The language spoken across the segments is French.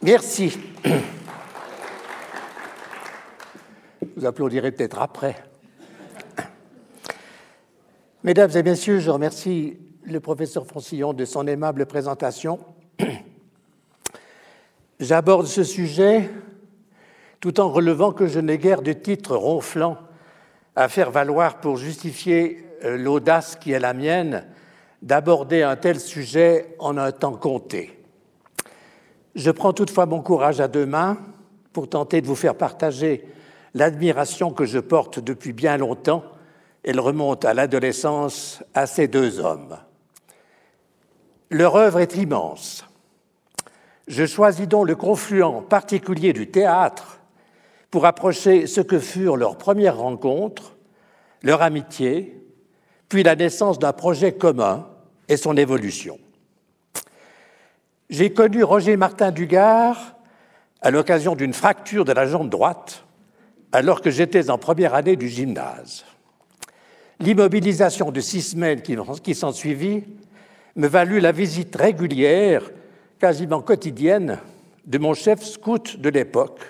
Merci. Vous applaudirez peut-être après. Mesdames et messieurs, je remercie le professeur Francillon de son aimable présentation. J'aborde ce sujet tout en relevant que je n'ai guère de titre ronflant à faire valoir pour justifier euh, l'audace qui est la mienne d'aborder un tel sujet en un temps compté. Je prends toutefois mon courage à deux mains pour tenter de vous faire partager l'admiration que je porte depuis bien longtemps. Elle remonte à l'adolescence à ces deux hommes. Leur œuvre est immense. Je choisis donc le confluent particulier du théâtre pour approcher ce que furent leurs premières rencontres, leur amitié, puis la naissance d'un projet commun et son évolution. J'ai connu Roger Martin Dugard à l'occasion d'une fracture de la jambe droite alors que j'étais en première année du gymnase. L'immobilisation de six semaines qui s'ensuivit me valut la visite régulière, quasiment quotidienne, de mon chef scout de l'époque,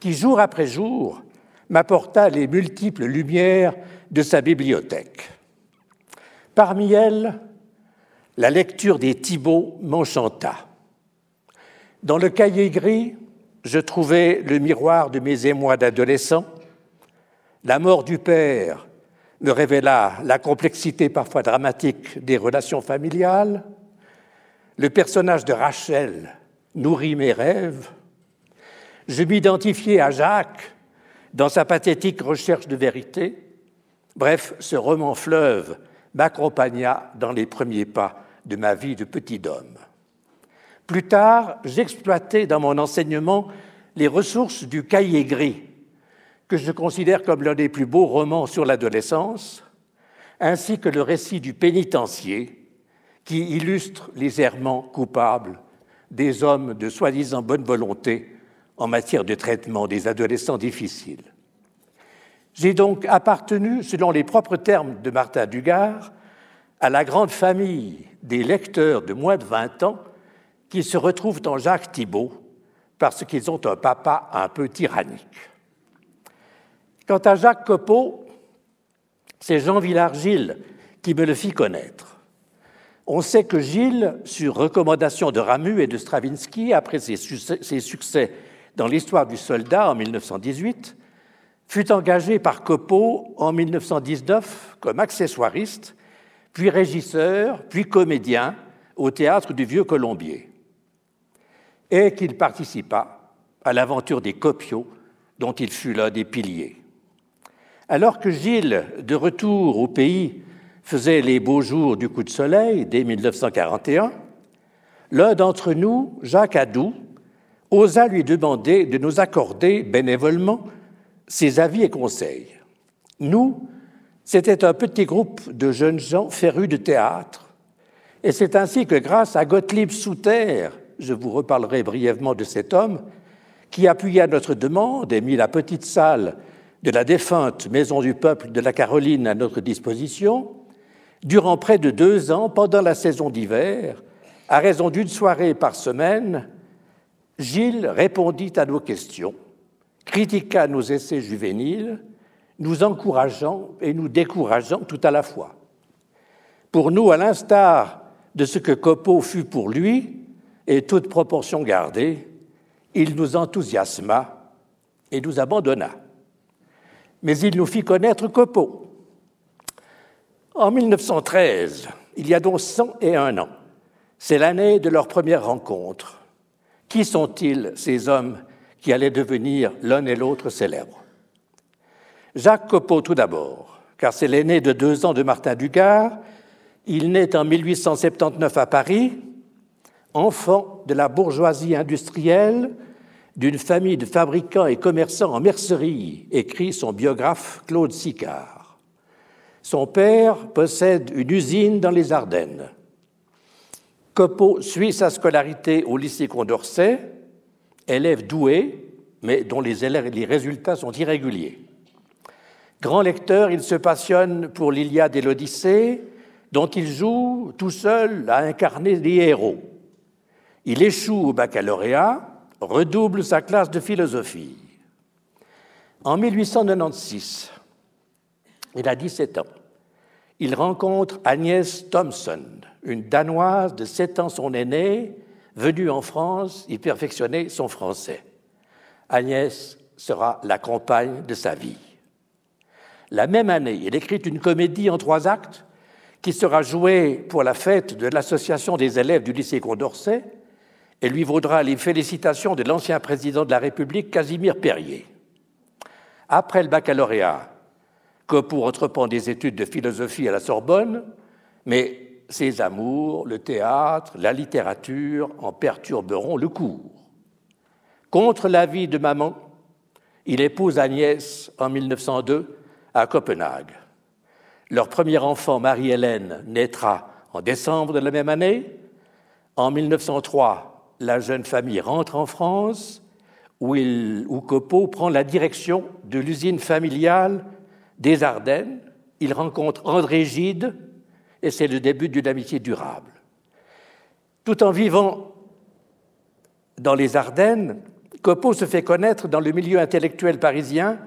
qui jour après jour m'apporta les multiples lumières de sa bibliothèque. Parmi elles, la lecture des Thibauts m'enchanta. Dans le cahier gris, je trouvais le miroir de mes émois d'adolescent. La mort du père me révéla la complexité parfois dramatique des relations familiales. Le personnage de Rachel nourrit mes rêves. Je m'identifiais à Jacques dans sa pathétique recherche de vérité. Bref, ce roman fleuve m'accompagna dans les premiers pas de ma vie de petit homme. Plus tard, j'exploitais dans mon enseignement les ressources du cahier gris, que je considère comme l'un des plus beaux romans sur l'adolescence, ainsi que le récit du pénitencier, qui illustre les errements coupables des hommes de soi-disant bonne volonté en matière de traitement des adolescents difficiles. J'ai donc appartenu, selon les propres termes de Martin Dugard, à la grande famille des lecteurs de moins de 20 ans qui se retrouvent en Jacques Thibault parce qu'ils ont un papa un peu tyrannique. Quant à Jacques Copeau, c'est Jean Villard-Gilles qui me le fit connaître. On sait que Gilles, sur recommandation de Ramu et de Stravinsky, après ses succès dans l'histoire du soldat en 1918, fut engagé par Copeau en 1919 comme accessoiriste, puis régisseur, puis comédien au théâtre du Vieux Colombier et qu'il participa à l'aventure des Copiaux, dont il fut l'un des piliers. Alors que Gilles, de retour au pays, faisait les beaux jours du coup de soleil dès 1941, l'un d'entre nous, Jacques Adou, osa lui demander de nous accorder bénévolement ses avis et conseils. Nous, c'était un petit groupe de jeunes gens férus de théâtre, et c'est ainsi que grâce à Gottlieb Souter, je vous reparlerai brièvement de cet homme, qui appuya notre demande et mit la petite salle de la défunte Maison du Peuple de la Caroline à notre disposition, durant près de deux ans, pendant la saison d'hiver, à raison d'une soirée par semaine, Gilles répondit à nos questions, critiqua nos essais juvéniles, nous encourageant et nous décourageant tout à la fois. Pour nous, à l'instar de ce que Copeau fut pour lui, et toute proportion gardée, il nous enthousiasma et nous abandonna. Mais il nous fit connaître Copeau. En 1913, il y a donc 101 ans, c'est l'année de leur première rencontre. Qui sont-ils, ces hommes qui allaient devenir l'un et l'autre célèbres? Jacques Copeau tout d'abord, car c'est l'aîné de deux ans de Martin Dugard. Il naît en 1879 à Paris enfant de la bourgeoisie industrielle d'une famille de fabricants et commerçants en mercerie, écrit son biographe Claude Sicard. Son père possède une usine dans les Ardennes. Copeau suit sa scolarité au lycée Condorcet, élève doué, mais dont les, les résultats sont irréguliers. Grand lecteur, il se passionne pour l'Iliade et l'Odyssée, dont il joue tout seul à incarner des héros. Il échoue au baccalauréat, redouble sa classe de philosophie. En 1896, il a 17 ans. Il rencontre Agnès Thompson, une Danoise de 7 ans son aînée, venue en France y perfectionner son français. Agnès sera la compagne de sa vie. La même année, il écrit une comédie en trois actes qui sera jouée pour la fête de l'association des élèves du lycée Condorcet et lui vaudra les félicitations de l'ancien président de la République, Casimir Perrier. Après le baccalauréat, Copeau entreprend des études de philosophie à la Sorbonne, mais ses amours, le théâtre, la littérature en perturberont le cours. Contre l'avis de maman, il épouse Agnès en 1902 à Copenhague. Leur premier enfant, Marie-Hélène, naîtra en décembre de la même année. En 1903, la jeune famille rentre en France, où, il, où Copeau prend la direction de l'usine familiale des Ardennes. Il rencontre André Gide, et c'est le début d'une amitié durable. Tout en vivant dans les Ardennes, Copeau se fait connaître dans le milieu intellectuel parisien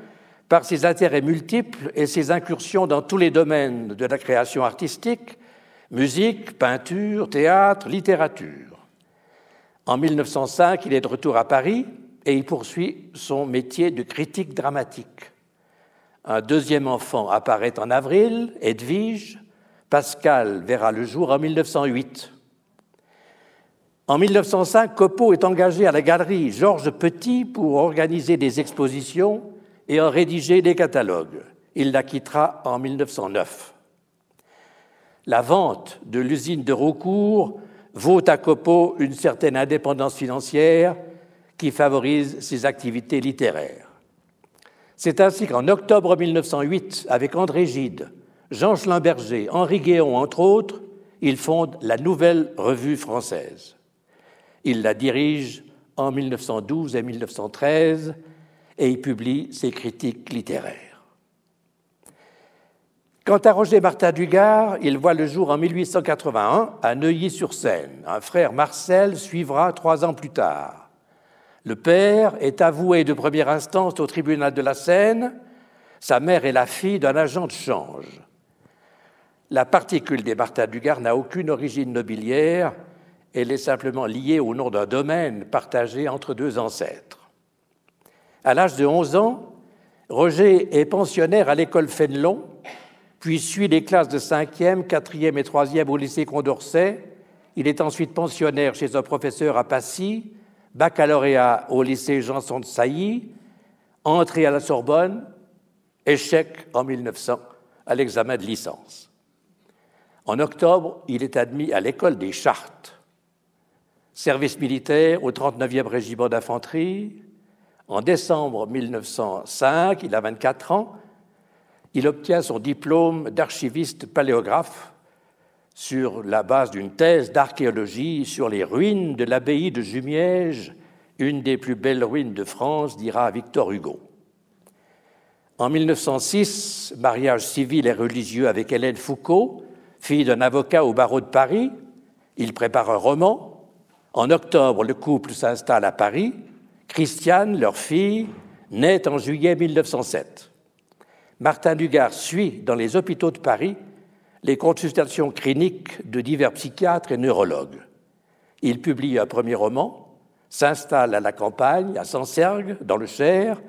par ses intérêts multiples et ses incursions dans tous les domaines de la création artistique, musique, peinture, théâtre, littérature. En 1905, il est de retour à Paris et il poursuit son métier de critique dramatique. Un deuxième enfant apparaît en avril, Edwige. Pascal verra le jour en 1908. En 1905, Copeau est engagé à la galerie Georges Petit pour organiser des expositions et en rédiger des catalogues. Il la quittera en 1909. La vente de l'usine de Roucourt vaut à Copeau une certaine indépendance financière qui favorise ses activités littéraires. C'est ainsi qu'en octobre 1908, avec André Gide, Jean Schlimberger, Henri Guéon, entre autres, il fonde la Nouvelle Revue française. Il la dirige en 1912 et 1913 et y publie ses critiques littéraires. Quant à Roger Martin Dugard, il voit le jour en 1881 à Neuilly-sur-Seine. Un frère Marcel suivra trois ans plus tard. Le père est avoué de première instance au tribunal de la Seine. Sa mère est la fille d'un agent de change. La particule des Martin Dugard n'a aucune origine nobiliaire, elle est simplement liée au nom d'un domaine partagé entre deux ancêtres. À l'âge de 11 ans, Roger est pensionnaire à l'école Fénelon, puis suit les classes de 5e, 4e et 3e au lycée Condorcet. Il est ensuite pensionnaire chez un professeur à Passy, baccalauréat au lycée Janson de Sailly, entrée à la Sorbonne, échec en 1900 à l'examen de licence. En octobre, il est admis à l'école des Chartes. Service militaire au 39e régiment d'infanterie, en décembre 1905, il a 24 ans, il obtient son diplôme d'archiviste paléographe sur la base d'une thèse d'archéologie sur les ruines de l'abbaye de Jumièges, une des plus belles ruines de France, dira Victor Hugo. En 1906, mariage civil et religieux avec Hélène Foucault, fille d'un avocat au barreau de Paris. Il prépare un roman. En octobre, le couple s'installe à Paris Christiane, leur fille, naît en juillet 1907. Martin Dugard suit dans les hôpitaux de Paris les consultations cliniques de divers psychiatres et neurologues. Il publie un premier roman, s'installe à la campagne, à Sancergues, dans le Cher,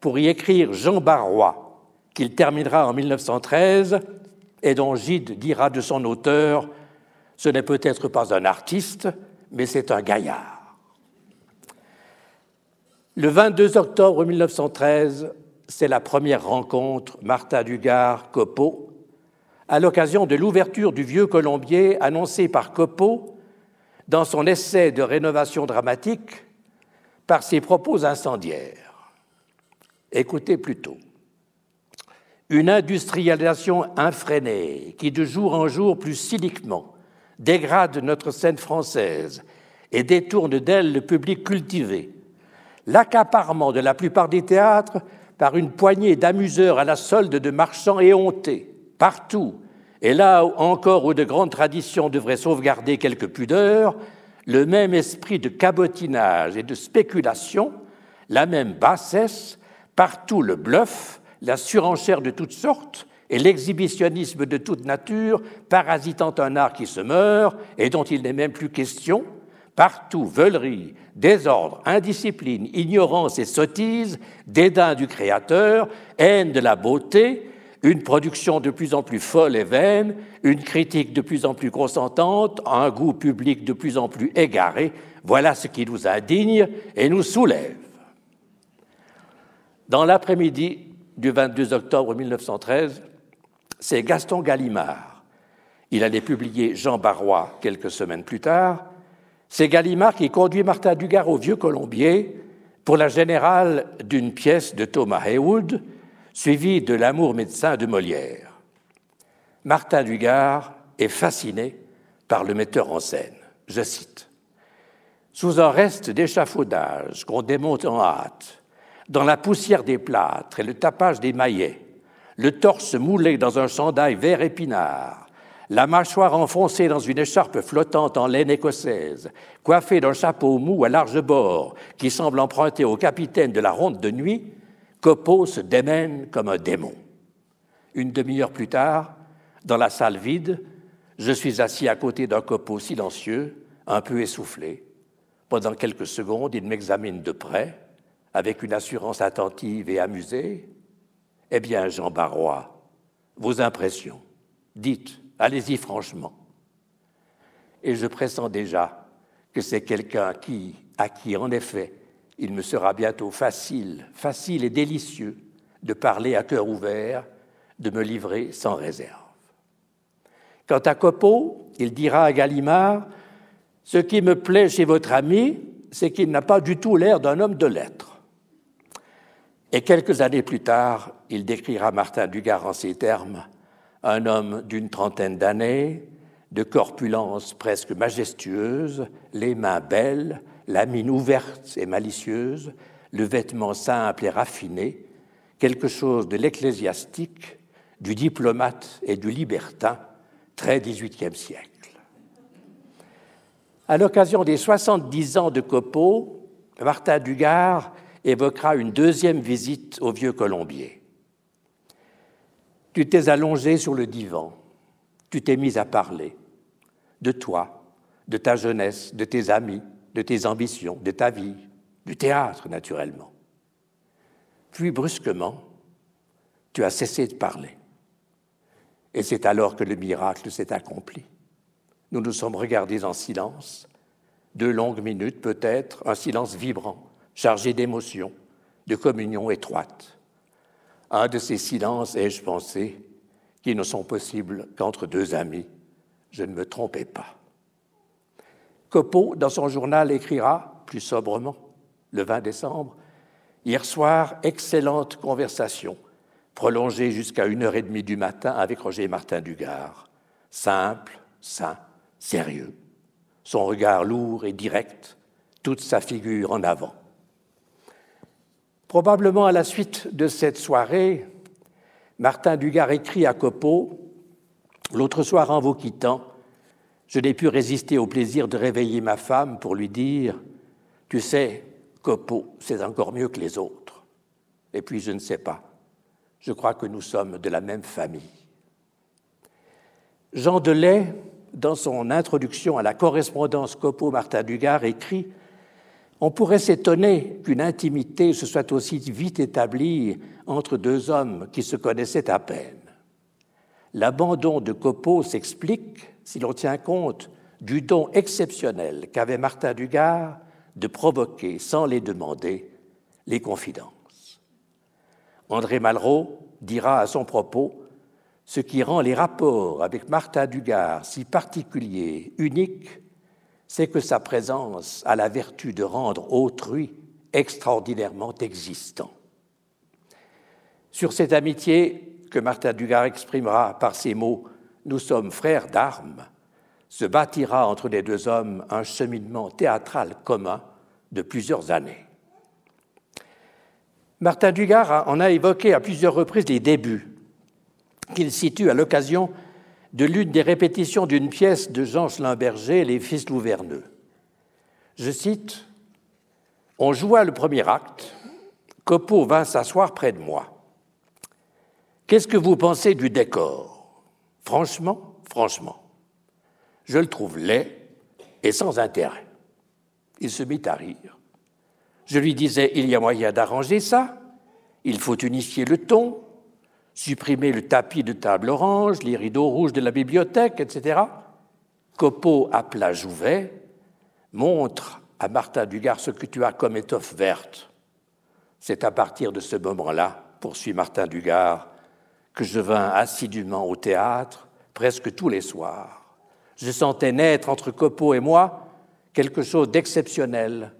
pour y écrire Jean Barrois, qu'il terminera en 1913 et dont Gide dira de son auteur Ce n'est peut-être pas un artiste, mais c'est un gaillard. Le 22 octobre 1913, c'est la première rencontre Martha Dugard-Copeau à l'occasion de l'ouverture du Vieux Colombier annoncé par Copeau dans son essai de rénovation dramatique par ses propos incendiaires. Écoutez plutôt. Une industrialisation infrénée qui de jour en jour plus cyniquement dégrade notre scène française et détourne d'elle le public cultivé l'accaparement de la plupart des théâtres par une poignée d'amuseurs à la solde de marchands éhontés, partout, et là encore où de grandes traditions devraient sauvegarder quelques pudeurs, le même esprit de cabotinage et de spéculation, la même bassesse, partout le bluff, la surenchère de toutes sortes et l'exhibitionnisme de toute nature, parasitant un art qui se meurt et dont il n'est même plus question, Partout, veulerie, désordre, indiscipline, ignorance et sottise, dédain du Créateur, haine de la beauté, une production de plus en plus folle et vaine, une critique de plus en plus consentante, un goût public de plus en plus égaré, voilà ce qui nous indigne et nous soulève. Dans l'après-midi du 22 octobre 1913, c'est Gaston Gallimard. Il allait publier Jean Barrois quelques semaines plus tard, c'est Gallimard qui conduit Martin Dugard au Vieux Colombier pour la générale d'une pièce de Thomas Heywood, suivie de L'amour médecin de Molière. Martin Dugard est fasciné par le metteur en scène. Je cite Sous un reste d'échafaudage qu'on démonte en hâte, dans la poussière des plâtres et le tapage des maillets, le torse moulé dans un chandail vert épinard, la mâchoire enfoncée dans une écharpe flottante en laine écossaise, coiffée d'un chapeau mou à large bord qui semble emprunter au capitaine de la ronde de nuit, Copeau se démène comme un démon. Une demi-heure plus tard, dans la salle vide, je suis assis à côté d'un copeau silencieux, un peu essoufflé. Pendant quelques secondes, il m'examine de près, avec une assurance attentive et amusée. Eh bien, Jean Barrois, vos impressions, dites, Allez-y franchement. Et je pressens déjà que c'est quelqu'un qui, à qui, en effet, il me sera bientôt facile, facile et délicieux de parler à cœur ouvert, de me livrer sans réserve. Quant à Copeau, il dira à Gallimard Ce qui me plaît chez votre ami, c'est qu'il n'a pas du tout l'air d'un homme de lettres. Et quelques années plus tard, il décrira Martin Dugard en ces termes un homme d'une trentaine d'années, de corpulence presque majestueuse, les mains belles, la mine ouverte et malicieuse, le vêtement simple et raffiné, quelque chose de l'ecclésiastique, du diplomate et du libertin, très XVIIIe siècle. À l'occasion des 70 ans de Copeau, Martin Dugard évoquera une deuxième visite au Vieux Colombier. Tu t'es allongé sur le divan, tu t'es mis à parler de toi, de ta jeunesse, de tes amis, de tes ambitions, de ta vie, du théâtre naturellement. Puis brusquement, tu as cessé de parler. Et c'est alors que le miracle s'est accompli. Nous nous sommes regardés en silence, deux longues minutes peut-être, un silence vibrant, chargé d'émotions, de communion étroite. Un de ces silences ai-je pensé qui ne sont possibles qu'entre deux amis. Je ne me trompais pas. Copeau, dans son journal, écrira, plus sobrement, le 20 décembre, Hier soir, excellente conversation, prolongée jusqu'à une heure et demie du matin avec Roger Martin Dugard. Simple, sain, sérieux. Son regard lourd et direct, toute sa figure en avant. Probablement à la suite de cette soirée, Martin Dugard écrit à Copeau L'autre soir, en vous quittant, je n'ai pu résister au plaisir de réveiller ma femme pour lui dire Tu sais, Copeau, c'est encore mieux que les autres. Et puis, je ne sais pas, je crois que nous sommes de la même famille. Jean Delay, dans son introduction à la correspondance Copeau-Martin Dugard, écrit on pourrait s'étonner qu'une intimité se soit aussi vite établie entre deux hommes qui se connaissaient à peine. L'abandon de Copeau s'explique si l'on tient compte du don exceptionnel qu'avait Martin Dugard de provoquer, sans les demander, les confidences. André Malraux dira à son propos ce qui rend les rapports avec Martin Dugard si particuliers, uniques, c'est que sa présence a la vertu de rendre autrui extraordinairement existant. Sur cette amitié que Martin Dugard exprimera par ces mots Nous sommes frères d'armes, se bâtira entre les deux hommes un cheminement théâtral commun de plusieurs années. Martin Dugard en a évoqué à plusieurs reprises les débuts, qu'il situe à l'occasion de l'une des répétitions d'une pièce de Jean Schlimberger, Les Fils Louverneux. Je cite On joua le premier acte, Copeau vint s'asseoir près de moi. Qu'est-ce que vous pensez du décor? Franchement, franchement, je le trouve laid et sans intérêt. Il se mit à rire. Je lui disais, il y a moyen d'arranger ça, il faut unifier le ton, supprimer le tapis de table orange, les rideaux rouges de la bibliothèque, etc. Copeau appela Jouvet, montre à Martin Dugard ce que tu as comme étoffe verte. C'est à partir de ce moment-là, poursuit Martin Dugard, que je vins assidûment au théâtre, presque tous les soirs. Je sentais naître entre Copeau et moi quelque chose d'exceptionnel.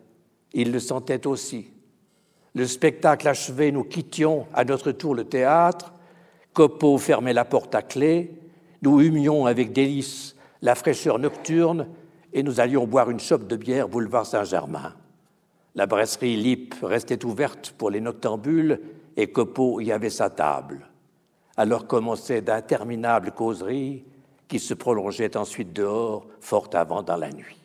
Il le sentait aussi. Le spectacle achevé, nous quittions à notre tour le théâtre. Copeau fermait la porte à clé. Nous humions avec délice la fraîcheur nocturne et nous allions boire une chope de bière boulevard Saint-Germain. La brasserie Lip restait ouverte pour les noctambules et Copeau y avait sa table. Alors commençaient d'interminables causeries qui se prolongeaient ensuite dehors, fort avant dans la nuit.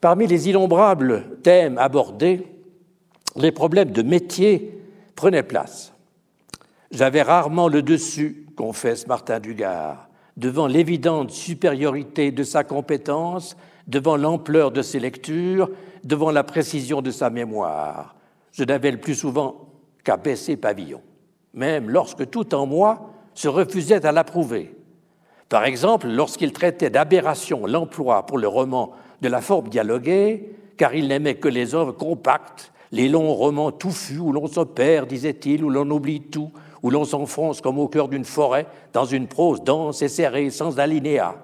Parmi les innombrables thèmes abordés, les problèmes de métier prenaient place. J'avais rarement le dessus, confesse Martin Dugard, devant l'évidente supériorité de sa compétence, devant l'ampleur de ses lectures, devant la précision de sa mémoire. Je n'avais le plus souvent qu'à baisser pavillon, même lorsque tout en moi se refusait à l'approuver. Par exemple, lorsqu'il traitait d'aberration l'emploi pour le roman de la forme dialoguée, car il n'aimait que les œuvres compactes, les longs romans touffus où l'on se perd, disait-il, où l'on oublie tout, où l'on s'enfonce comme au cœur d'une forêt dans une prose dense et serrée, sans alinéa.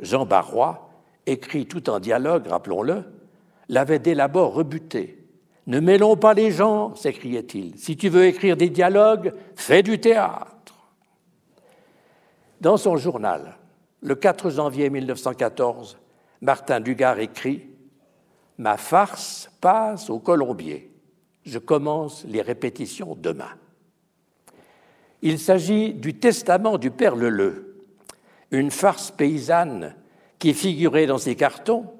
Jean Barrois, écrit tout en dialogue, rappelons-le, l'avait dès l'abord rebuté. Ne mêlons pas les gens, s'écriait-il. Si tu veux écrire des dialogues, fais du théâtre. Dans son journal, le 4 janvier 1914, Martin Dugard écrit Ma farce passe au colombier. Je commence les répétitions demain. Il s'agit du testament du père Leleu, une farce paysanne qui figurait dans ses cartons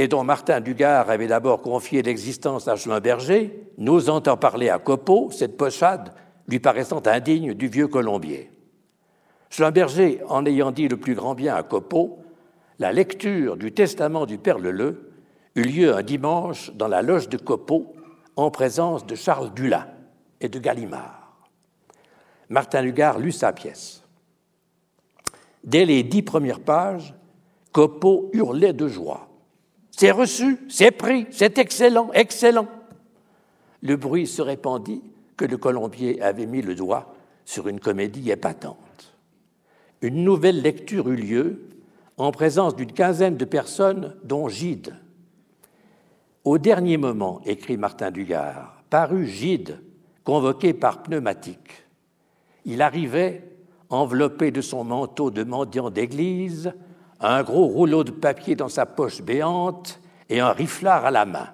et dont Martin Dugard avait d'abord confié l'existence à Berger, n'osant en parler à Copeau, cette pochade lui paraissant indigne du vieux colombier. Berger, en ayant dit le plus grand bien à Copeau, la lecture du testament du Père Leleu eut lieu un dimanche dans la loge de Copeau en présence de Charles Dulin et de Gallimard. Martin Lugard lut sa pièce. Dès les dix premières pages, Copeau hurlait de joie. C'est reçu, c'est pris, c'est excellent, excellent. Le bruit se répandit que le colombier avait mis le doigt sur une comédie épatante. Une nouvelle lecture eut lieu en présence d'une quinzaine de personnes, dont Gide. Au dernier moment, écrit Martin Dugard, parut Gide, convoqué par pneumatique. Il arrivait, enveloppé de son manteau de mendiant d'église, un gros rouleau de papier dans sa poche béante et un riflard à la main.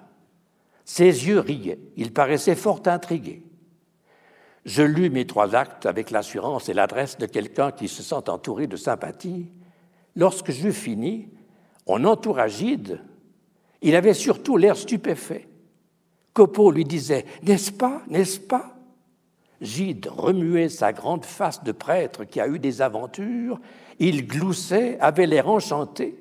Ses yeux riaient, il paraissait fort intrigué. Je lus mes trois actes avec l'assurance et l'adresse de quelqu'un qui se sent entouré de sympathie Lorsque je finis, on entoura Gide. Il avait surtout l'air stupéfait. Copeau lui disait N'est-ce pas N'est-ce pas? Gide remuait sa grande face de prêtre qui a eu des aventures. Il gloussait, avait l'air enchanté.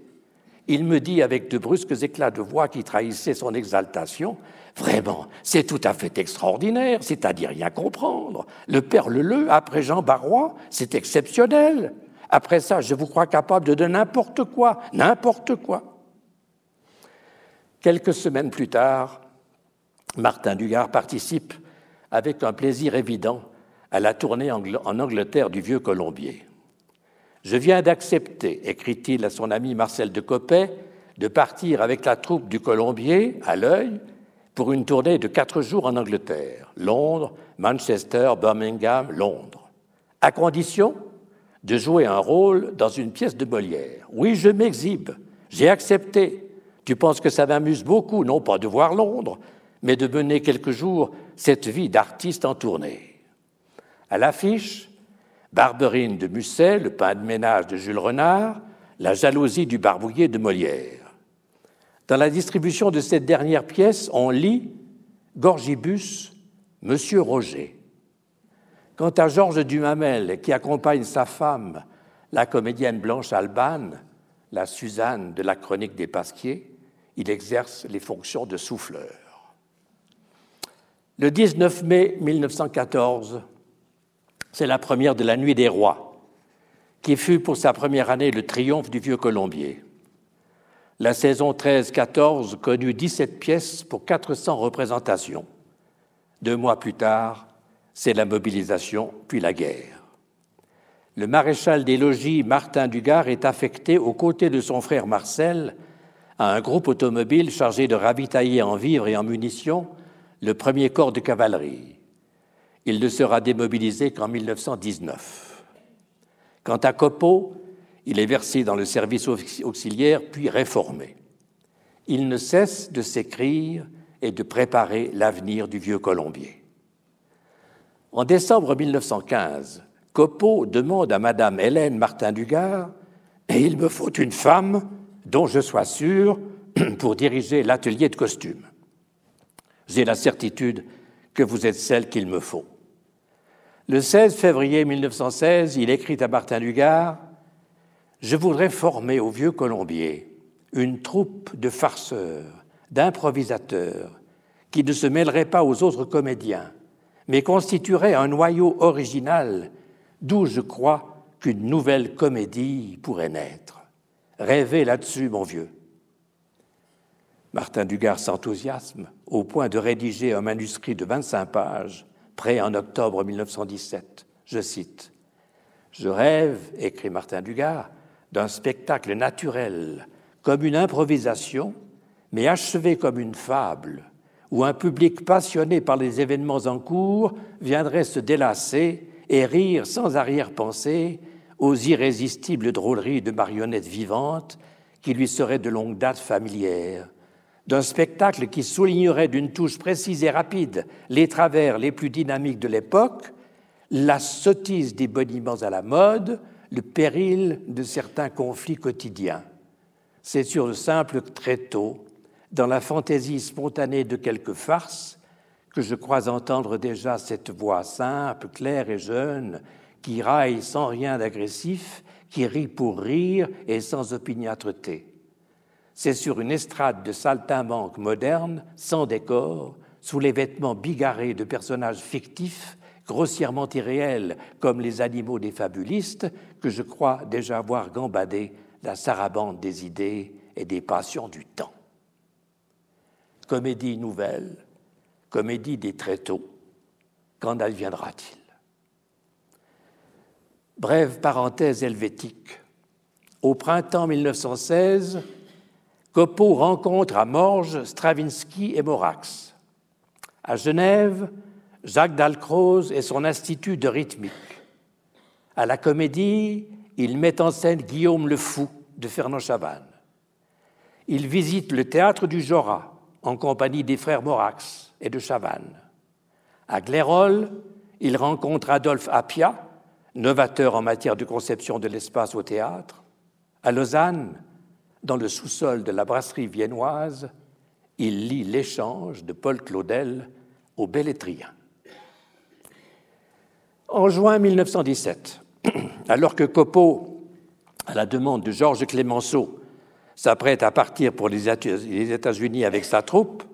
Il me dit avec de brusques éclats de voix qui trahissaient son exaltation Vraiment, c'est tout à fait extraordinaire, c'est-à-dire rien comprendre. Le père Leleu, après Jean Barrois, c'est exceptionnel. Après ça, je vous crois capable de n'importe quoi, n'importe quoi. Quelques semaines plus tard, Martin Dugard participe avec un plaisir évident à la tournée en Angleterre du vieux Colombier. Je viens d'accepter, écrit-il à son ami Marcel de Coppet, de partir avec la troupe du Colombier à l'œil pour une tournée de quatre jours en Angleterre, Londres, Manchester, Birmingham, Londres, à condition de jouer un rôle dans une pièce de Molière. Oui, je m'exhibe, j'ai accepté. Tu penses que ça m'amuse beaucoup, non pas de voir Londres, mais de mener quelques jours cette vie d'artiste en tournée. À l'affiche, Barberine de Musset, le pain de ménage de Jules Renard, la jalousie du barbouillé de Molière. Dans la distribution de cette dernière pièce, on lit Gorgibus, Monsieur Roger. Quant à Georges Dumamel, qui accompagne sa femme, la comédienne Blanche Alban, la Suzanne de la chronique des Pasquiers, il exerce les fonctions de souffleur. Le 19 mai 1914, c'est la première de la Nuit des Rois, qui fut pour sa première année le triomphe du Vieux Colombier. La saison 13-14 connut 17 pièces pour 400 représentations. Deux mois plus tard, c'est la mobilisation puis la guerre. Le maréchal des logis Martin Dugard est affecté aux côtés de son frère Marcel à un groupe automobile chargé de ravitailler en vivres et en munitions le premier corps de cavalerie. Il ne sera démobilisé qu'en 1919. Quant à Copeau, il est versé dans le service auxiliaire puis réformé. Il ne cesse de s'écrire et de préparer l'avenir du vieux Colombier. En décembre 1915, Copeau demande à Madame Hélène Martin-Dugard Et il me faut une femme dont je sois sûr pour diriger l'atelier de costumes. J'ai la certitude que vous êtes celle qu'il me faut. Le 16 février 1916, il écrit à Martin Dugard je voudrais former au vieux Colombier une troupe de farceurs, d'improvisateurs, qui ne se mêleraient pas aux autres comédiens, mais constitueraient un noyau original d'où je crois qu'une nouvelle comédie pourrait naître. Rêvez là-dessus, mon vieux. Martin Dugard s'enthousiasme au point de rédiger un manuscrit de 25 pages, prêt en octobre 1917. Je cite Je rêve, écrit Martin Dugard, d'un spectacle naturel, comme une improvisation, mais achevé comme une fable, où un public passionné par les événements en cours viendrait se délasser et rire sans arrière-pensée aux irrésistibles drôleries de marionnettes vivantes qui lui seraient de longue date familières, d'un spectacle qui soulignerait d'une touche précise et rapide les travers les plus dynamiques de l'époque, la sottise des boniments à la mode, le péril de certains conflits quotidiens. C'est sur le simple tréteau, dans la fantaisie spontanée de quelques farces, que je crois entendre déjà cette voix simple, claire et jeune, qui raille sans rien d'agressif, qui rit pour rire et sans opiniâtreté. C'est sur une estrade de saltimbanque moderne, sans décor, sous les vêtements bigarrés de personnages fictifs, grossièrement irréels comme les animaux des fabulistes, que je crois déjà voir gambader la sarabande des idées et des passions du temps. Comédie nouvelle, comédie des tréteaux, quand adviendra-t-il? Brève parenthèse helvétique. Au printemps 1916, Copeau rencontre à Morges Stravinsky et Morax. À Genève, Jacques Dalcroze et son institut de rythmique. À la comédie, il met en scène Guillaume le Fou de Fernand Chavannes. Il visite le théâtre du Jorat en compagnie des frères Morax et de Chavannes. À Glérol, il rencontre Adolphe Appia, novateur en matière de conception de l'espace au théâtre. À Lausanne, dans le sous-sol de la brasserie viennoise, il lit l'échange de Paul Claudel au Bellétrien. En juin 1917, alors que Copeau, à la demande de Georges Clémenceau, s'apprête à partir pour les États-Unis avec sa troupe,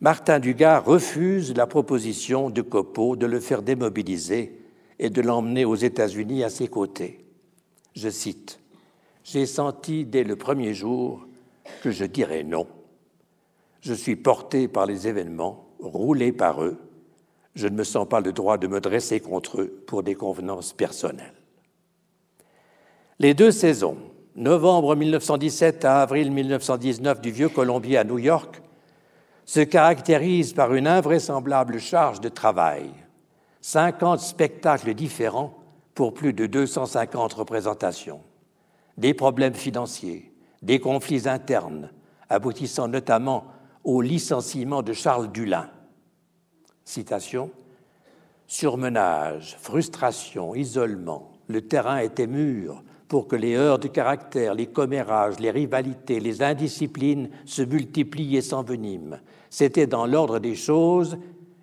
Martin Dugard refuse la proposition de Copeau de le faire démobiliser et de l'emmener aux États-Unis à ses côtés. Je cite J'ai senti dès le premier jour que je dirais non. Je suis porté par les événements, roulé par eux, je ne me sens pas le droit de me dresser contre eux pour des convenances personnelles. Les deux saisons, novembre 1917 à avril 1919 du Vieux Colombier à New York, se caractérisent par une invraisemblable charge de travail. 50 spectacles différents pour plus de 250 représentations. Des problèmes financiers, des conflits internes, aboutissant notamment au licenciement de Charles Dulin. Citation Surmenage, frustration, isolement, le terrain était mûr pour que les heures de caractère, les commérages, les rivalités, les indisciplines se multiplient et s'enveniment. C'était dans l'ordre des choses,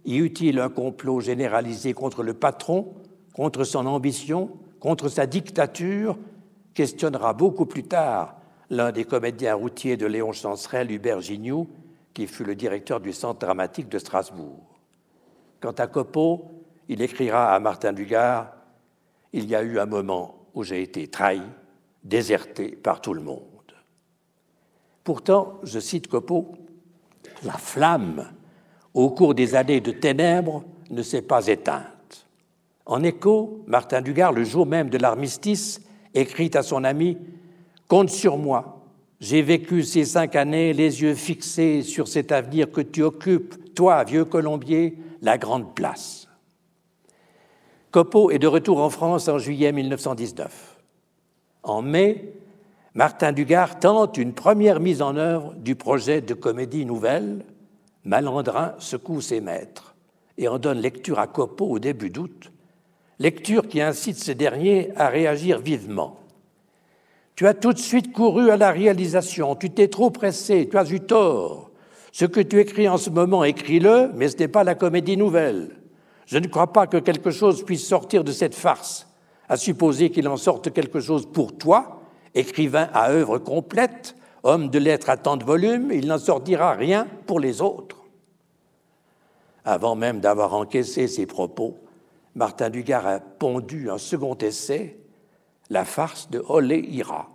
y eut-il un complot généralisé contre le patron, contre son ambition, contre sa dictature, questionnera beaucoup plus tard l'un des comédiens routiers de Léon Chancerelle, Hubert Gignoux, qui fut le directeur du Centre dramatique de Strasbourg. Quant à Copeau, il écrira à Martin Dugard Il y a eu un moment où j'ai été trahi, déserté par tout le monde. Pourtant, je cite Copeau, la flamme, au cours des années de ténèbres, ne s'est pas éteinte. En écho, Martin Dugard, le jour même de l'armistice, écrit à son ami Compte sur moi. J'ai vécu ces cinq années les yeux fixés sur cet avenir que tu occupes, toi, vieux Colombier, la grande place. Copeau est de retour en France en juillet 1919. En mai, Martin Dugard tente une première mise en œuvre du projet de comédie nouvelle. Malandrin secoue ses maîtres et en donne lecture à Copeau au début d'août, lecture qui incite ce dernier à réagir vivement. Tu as tout de suite couru à la réalisation, tu t'es trop pressé, tu as eu tort. Ce que tu écris en ce moment, écris-le, mais ce n'est pas la comédie nouvelle. Je ne crois pas que quelque chose puisse sortir de cette farce, à supposer qu'il en sorte quelque chose pour toi, écrivain à œuvre complète, homme de lettres à tant de volumes, il n'en sortira rien pour les autres. Avant même d'avoir encaissé ses propos, Martin Dugard a pondu un second essai, La farce de Olé Ira.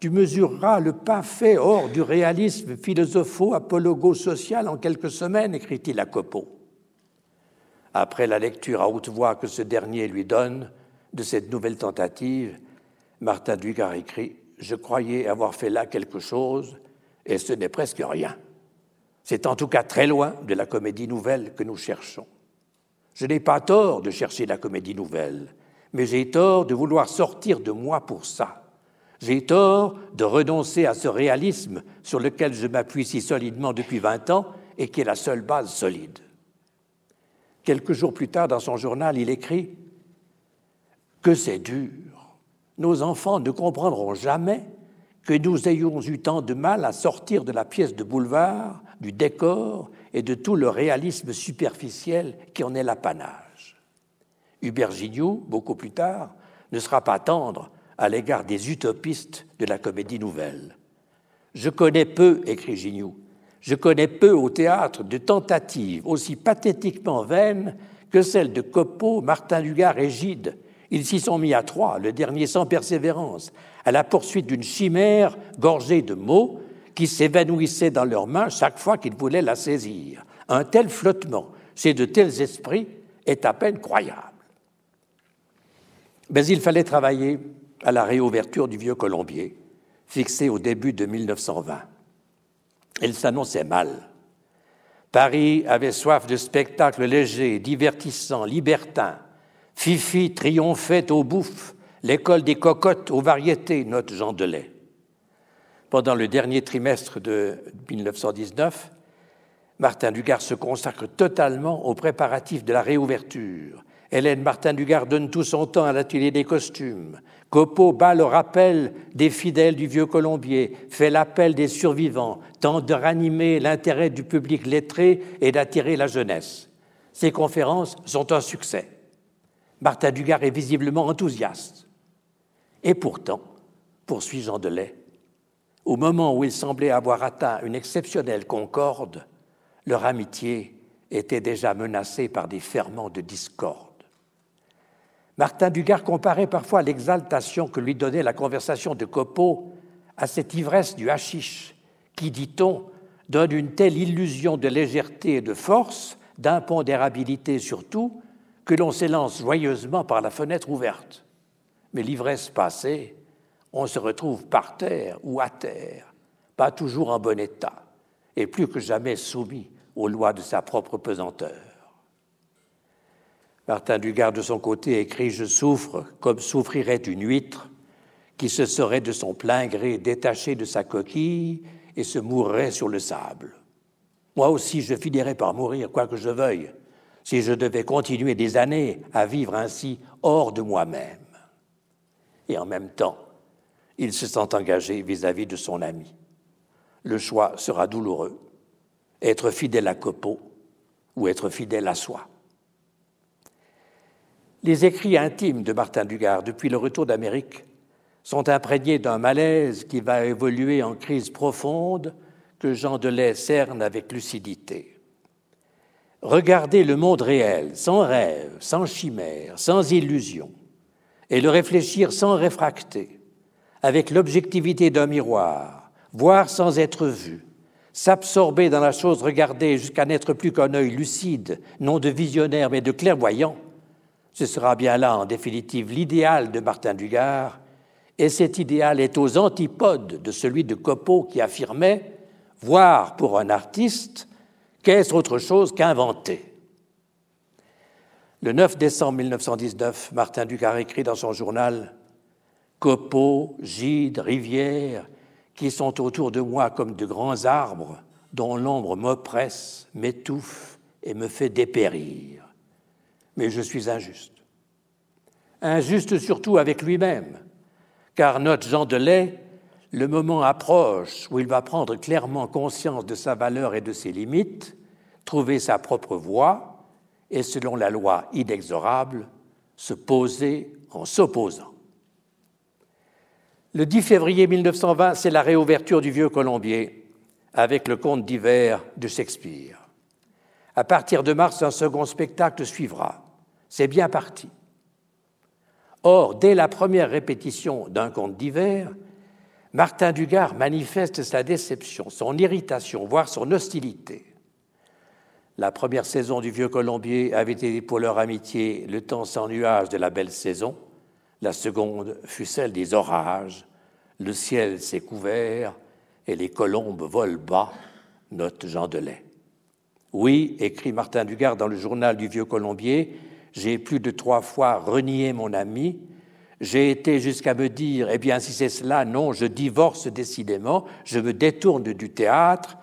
Tu mesureras le pas fait hors du réalisme philosopho-apologo-social en quelques semaines, écrit-il à Copeau. Après la lecture à haute voix que ce dernier lui donne de cette nouvelle tentative, Martin Dugard écrit Je croyais avoir fait là quelque chose, et ce n'est presque rien. C'est en tout cas très loin de la comédie nouvelle que nous cherchons. Je n'ai pas tort de chercher la comédie nouvelle, mais j'ai tort de vouloir sortir de moi pour ça. J'ai tort de renoncer à ce réalisme sur lequel je m'appuie si solidement depuis vingt ans et qui est la seule base solide. Quelques jours plus tard, dans son journal, il écrit Que c'est dur. Nos enfants ne comprendront jamais que nous ayons eu tant de mal à sortir de la pièce de boulevard, du décor et de tout le réalisme superficiel qui en est l'apanage. Hubert Gignoux, beaucoup plus tard, ne sera pas tendre à l'égard des utopistes de la comédie nouvelle. Je connais peu, écrit Gignoux, je connais peu au théâtre de tentatives aussi pathétiquement vaines que celles de Copeau, Martin Dugard et Gide. Ils s'y sont mis à trois, le dernier sans persévérance, à la poursuite d'une chimère gorgée de mots qui s'évanouissait dans leurs mains chaque fois qu'ils voulaient la saisir. Un tel flottement chez de tels esprits est à peine croyable. Mais il fallait travailler à la réouverture du vieux Colombier, fixée au début de 1920. Elle s'annonçait mal. Paris avait soif de spectacles légers, divertissants, libertins. Fifi triomphait au bouffe, l'école des cocottes aux variétés, note Jean Delay. Pendant le dernier trimestre de 1919, Martin Dugard se consacre totalement aux préparatifs de la réouverture. Hélène Martin Dugard donne tout son temps à l'atelier des costumes. Copeau bat le rappel des fidèles du vieux Colombier, fait l'appel des survivants, tente de ranimer l'intérêt du public lettré et d'attirer la jeunesse. Ces conférences sont un succès. Martin Dugard est visiblement enthousiaste. Et pourtant, poursuit Jean Delay, au moment où ils semblaient avoir atteint une exceptionnelle concorde, leur amitié était déjà menacée par des ferments de discorde. Martin Dugard comparait parfois l'exaltation que lui donnait la conversation de Copeau à cette ivresse du hashish qui, dit-on, donne une telle illusion de légèreté et de force, d'impondérabilité surtout, que l'on s'élance joyeusement par la fenêtre ouverte. Mais l'ivresse passée, on se retrouve par terre ou à terre, pas toujours en bon état, et plus que jamais soumis aux lois de sa propre pesanteur. Martin Dugard, de son côté, écrit Je souffre comme souffrirait une huître qui se serait de son plein gré détachée de sa coquille et se mourrait sur le sable. Moi aussi, je finirais par mourir, quoi que je veuille, si je devais continuer des années à vivre ainsi hors de moi-même. Et en même temps, il se sent engagé vis-à-vis de son ami. Le choix sera douloureux. Être fidèle à Copeau ou être fidèle à soi. Les écrits intimes de Martin Dugard depuis le retour d'Amérique sont imprégnés d'un malaise qui va évoluer en crise profonde que Jean Delay cerne avec lucidité. Regarder le monde réel, sans rêve, sans chimère, sans illusion, et le réfléchir sans réfracter, avec l'objectivité d'un miroir, voir sans être vu, s'absorber dans la chose regardée jusqu'à n'être plus qu'un œil lucide, non de visionnaire mais de clairvoyant, ce sera bien là, en définitive, l'idéal de Martin Dugard, et cet idéal est aux antipodes de celui de Copeau qui affirmait Voir pour un artiste, qu'est-ce autre chose qu'inventer. Le 9 décembre 1919, Martin Dugard écrit dans son journal Copeaux, gîtes, rivières, qui sont autour de moi comme de grands arbres dont l'ombre m'oppresse, m'étouffe et me fait dépérir mais je suis injuste. Injuste surtout avec lui-même, car notre Jean Delay, le moment approche où il va prendre clairement conscience de sa valeur et de ses limites, trouver sa propre voie et, selon la loi inexorable, se poser en s'opposant. Le 10 février 1920, c'est la réouverture du Vieux Colombier avec le conte d'hiver de Shakespeare. À partir de mars, un second spectacle suivra. C'est bien parti. Or, dès la première répétition d'un conte d'hiver, Martin Dugard manifeste sa déception, son irritation, voire son hostilité. La première saison du Vieux Colombier avait été pour leur amitié le temps sans nuages de la belle saison. La seconde fut celle des orages. Le ciel s'est couvert et les colombes volent bas, note Jean Delay. Oui, écrit Martin Dugard dans le journal du Vieux Colombier, j'ai plus de trois fois renié mon ami, j'ai été jusqu'à me dire, eh bien, si c'est cela, non, je divorce décidément, je me détourne du théâtre,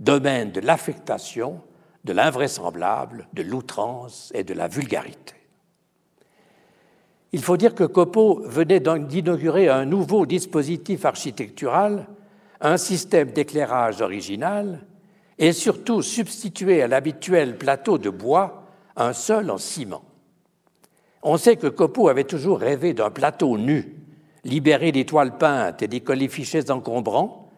domaine de l'affectation, de l'invraisemblable, de l'outrance et de la vulgarité. Il faut dire que Copeau venait d'inaugurer un nouveau dispositif architectural, un système d'éclairage original, et surtout substituer à l'habituel plateau de bois un seul en ciment. On sait que Copeau avait toujours rêvé d'un plateau nu, libéré des toiles peintes et des colifichets encombrants,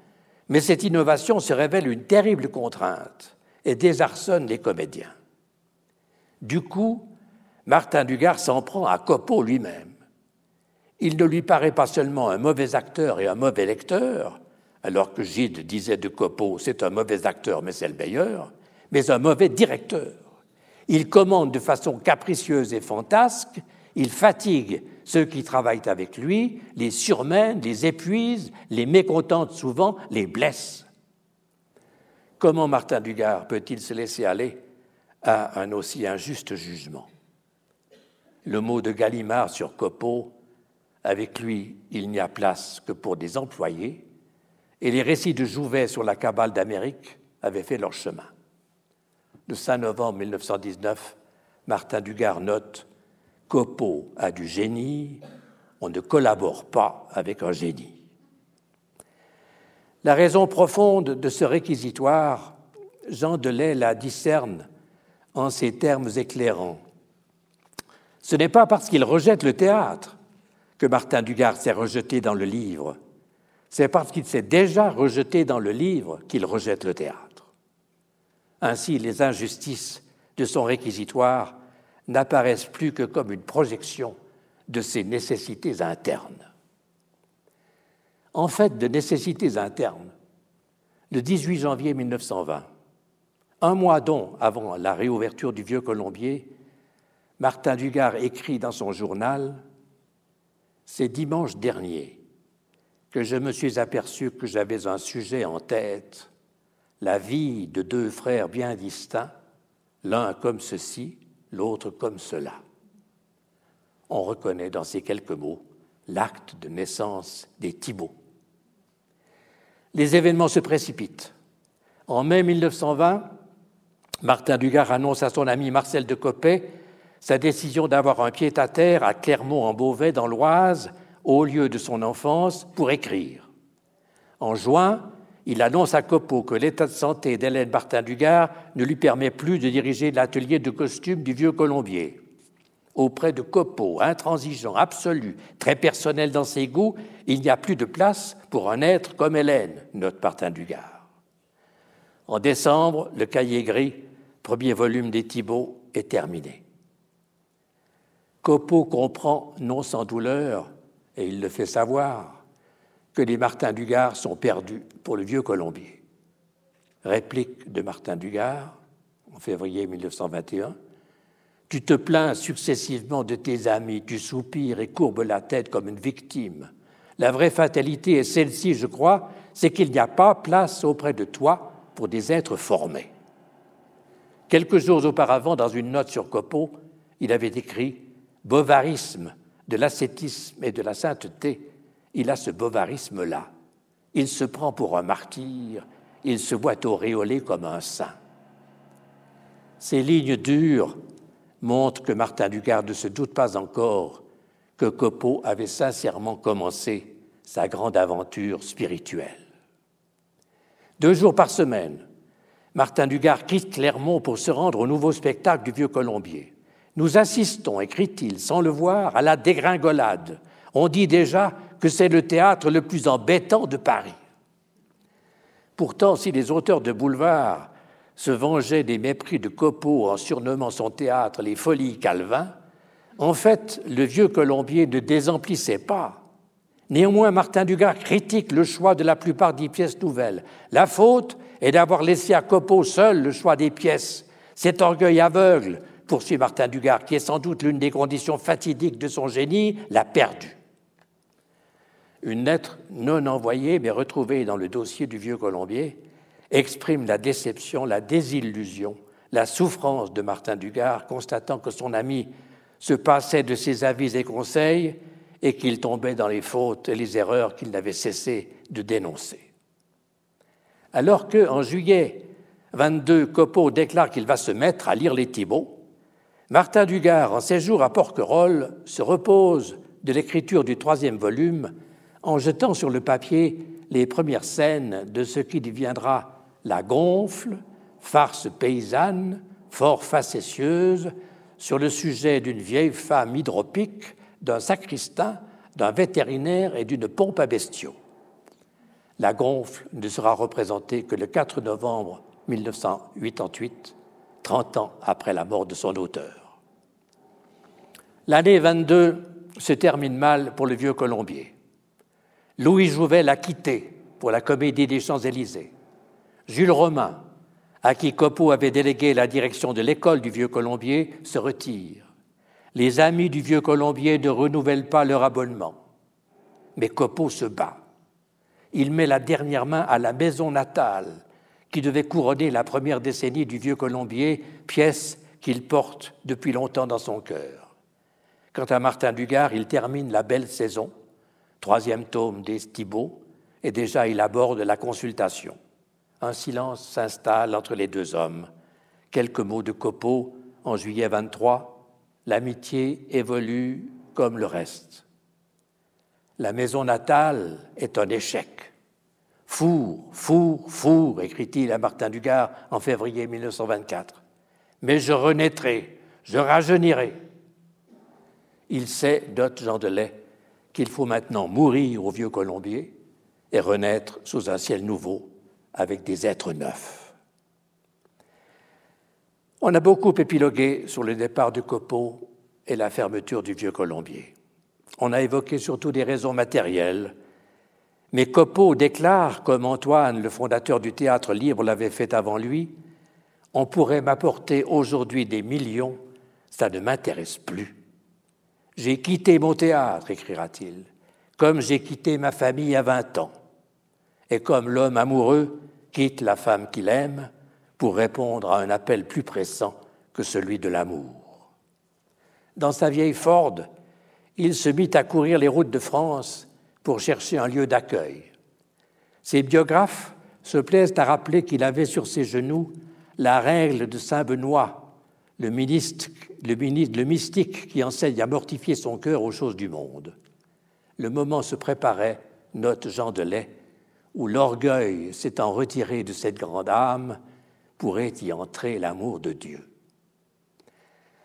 mais cette innovation se révèle une terrible contrainte et désarçonne les comédiens. Du coup, Martin Dugard s'en prend à Copeau lui-même. Il ne lui paraît pas seulement un mauvais acteur et un mauvais lecteur, alors que Gide disait de Copeau c'est un mauvais acteur mais c'est le meilleur, mais un mauvais directeur. Il commande de façon capricieuse et fantasque, il fatigue ceux qui travaillent avec lui, les surmène, les épuise, les mécontente souvent, les blesse. Comment Martin Dugard peut-il se laisser aller à un aussi injuste jugement? Le mot de Gallimard sur Copeau, avec lui, il n'y a place que pour des employés, et les récits de Jouvet sur la cabale d'Amérique avaient fait leur chemin le 5 novembre 1919, Martin Dugard note Copeau a du génie, on ne collabore pas avec un génie. La raison profonde de ce réquisitoire, Jean Delay la discerne en ces termes éclairants. Ce n'est pas parce qu'il rejette le théâtre que Martin Dugard s'est rejeté dans le livre, c'est parce qu'il s'est déjà rejeté dans le livre qu'il rejette le théâtre. Ainsi, les injustices de son réquisitoire n'apparaissent plus que comme une projection de ses nécessités internes. En fait, de nécessités internes, le 18 janvier 1920, un mois donc avant la réouverture du Vieux Colombier, Martin Dugard écrit dans son journal C'est dimanche dernier que je me suis aperçu que j'avais un sujet en tête la vie de deux frères bien distincts, l'un comme ceci, l'autre comme cela. On reconnaît dans ces quelques mots l'acte de naissance des Thibauts. Les événements se précipitent. En mai 1920, Martin Dugard annonce à son ami Marcel de Coppet sa décision d'avoir un pied-à-terre à Clermont-en-Beauvais, dans l'Oise, au lieu de son enfance, pour écrire. En juin, il annonce à Copeau que l'état de santé d'Hélène Martin Dugard ne lui permet plus de diriger l'atelier de costume du vieux Colombier. Auprès de Copeau, intransigeant, absolu, très personnel dans ses goûts, il n'y a plus de place pour un être comme Hélène, note Martin Dugard. En décembre, le cahier gris, premier volume des Thibauts, est terminé. Copeau comprend, non sans douleur, et il le fait savoir, que les Martin Dugard sont perdus pour le vieux Colombier. Réplique de Martin Dugard, en février 1921. Tu te plains successivement de tes amis, tu soupires et courbes la tête comme une victime. La vraie fatalité est celle-ci, je crois, c'est qu'il n'y a pas place auprès de toi pour des êtres formés. Quelques jours auparavant, dans une note sur Copeau, il avait écrit Bovarisme, de l'ascétisme et de la sainteté, il a ce bovarisme-là. Il se prend pour un martyr, il se voit auréolé comme un saint. Ces lignes dures montrent que Martin Dugard ne se doute pas encore que Copeau avait sincèrement commencé sa grande aventure spirituelle. Deux jours par semaine, Martin Dugard quitte Clermont pour se rendre au nouveau spectacle du Vieux Colombier. Nous assistons, écrit-il, sans le voir, à la dégringolade. On dit déjà que c'est le théâtre le plus embêtant de Paris. Pourtant, si les auteurs de boulevard se vengeaient des mépris de Copeau en surnommant son théâtre les Folies Calvin, en fait, le vieux Colombier ne désemplissait pas Néanmoins, Martin Dugard critique le choix de la plupart des pièces nouvelles. La faute est d'avoir laissé à Copeau seul le choix des pièces. Cet orgueil aveugle, poursuit Martin Dugard, qui est sans doute l'une des conditions fatidiques de son génie, l'a perdu. Une lettre non envoyée, mais retrouvée dans le dossier du vieux Colombier, exprime la déception, la désillusion, la souffrance de Martin Dugard, constatant que son ami se passait de ses avis et conseils et qu'il tombait dans les fautes et les erreurs qu'il n'avait cessé de dénoncer. Alors que, en juillet 22, Copeau déclare qu'il va se mettre à lire les Thibauts, Martin Dugard, en séjour à Porquerolles, se repose de l'écriture du troisième volume en jetant sur le papier les premières scènes de ce qui deviendra La Gonfle, farce paysanne, fort facétieuse, sur le sujet d'une vieille femme hydropique d'un sacristain, d'un vétérinaire et d'une pompe à bestiaux. La gonfle ne sera représentée que le 4 novembre 1988, 30 ans après la mort de son auteur. L'année 22 se termine mal pour le vieux Colombier. Louis Jouvet l'a quitté pour la Comédie des Champs-Élysées. Jules Romain, à qui Copeau avait délégué la direction de l'école du vieux Colombier, se retire les amis du vieux Colombier ne renouvellent pas leur abonnement. Mais Copeau se bat. Il met la dernière main à la maison natale, qui devait couronner la première décennie du vieux Colombier, pièce qu'il porte depuis longtemps dans son cœur. Quant à Martin Dugard, il termine la belle saison, troisième tome des Thibauts, et déjà il aborde la consultation. Un silence s'installe entre les deux hommes. Quelques mots de Copeau en juillet 23 l'amitié évolue comme le reste. La maison natale est un échec. Four, four, four, écrit-il à Martin Dugard en février 1924. Mais je renaîtrai, je rajeunirai. Il sait, dote Jean Delay, qu'il faut maintenant mourir au vieux Colombier et renaître sous un ciel nouveau avec des êtres neufs. On a beaucoup épilogué sur le départ du Copeau et la fermeture du Vieux Colombier. On a évoqué surtout des raisons matérielles, mais Copeau déclare, comme Antoine, le fondateur du théâtre libre, l'avait fait avant lui, on pourrait m'apporter aujourd'hui des millions, ça ne m'intéresse plus. J'ai quitté mon théâtre, écrira-t-il, comme j'ai quitté ma famille à vingt ans, et comme l'homme amoureux quitte la femme qu'il aime, pour répondre à un appel plus pressant que celui de l'amour. Dans sa vieille Ford, il se mit à courir les routes de France pour chercher un lieu d'accueil. Ses biographes se plaisent à rappeler qu'il avait sur ses genoux la règle de Saint Benoît, le, mystique qui enseigne à mortifier son cœur aux choses du monde. Le moment se préparait, note Jean Delay, où l'orgueil s'étant retiré de cette grande âme, pourrait y entrer l'amour de Dieu.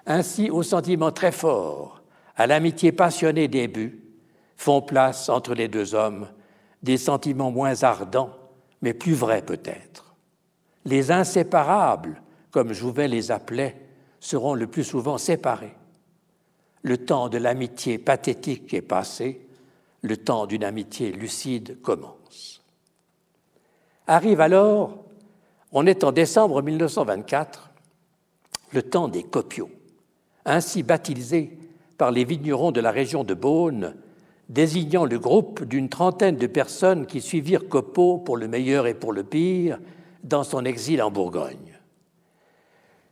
Ainsi, au sentiment très fort, à l'amitié passionnée des buts, font place entre les deux hommes des sentiments moins ardents, mais plus vrais peut-être. Les inséparables, comme Jouvet les appelait, seront le plus souvent séparés. Le temps de l'amitié pathétique est passé, le temps d'une amitié lucide commence. Arrive alors, on est en décembre 1924, le temps des copiaux, ainsi baptisé par les vignerons de la région de Beaune, désignant le groupe d'une trentaine de personnes qui suivirent Copeau pour le meilleur et pour le pire dans son exil en Bourgogne.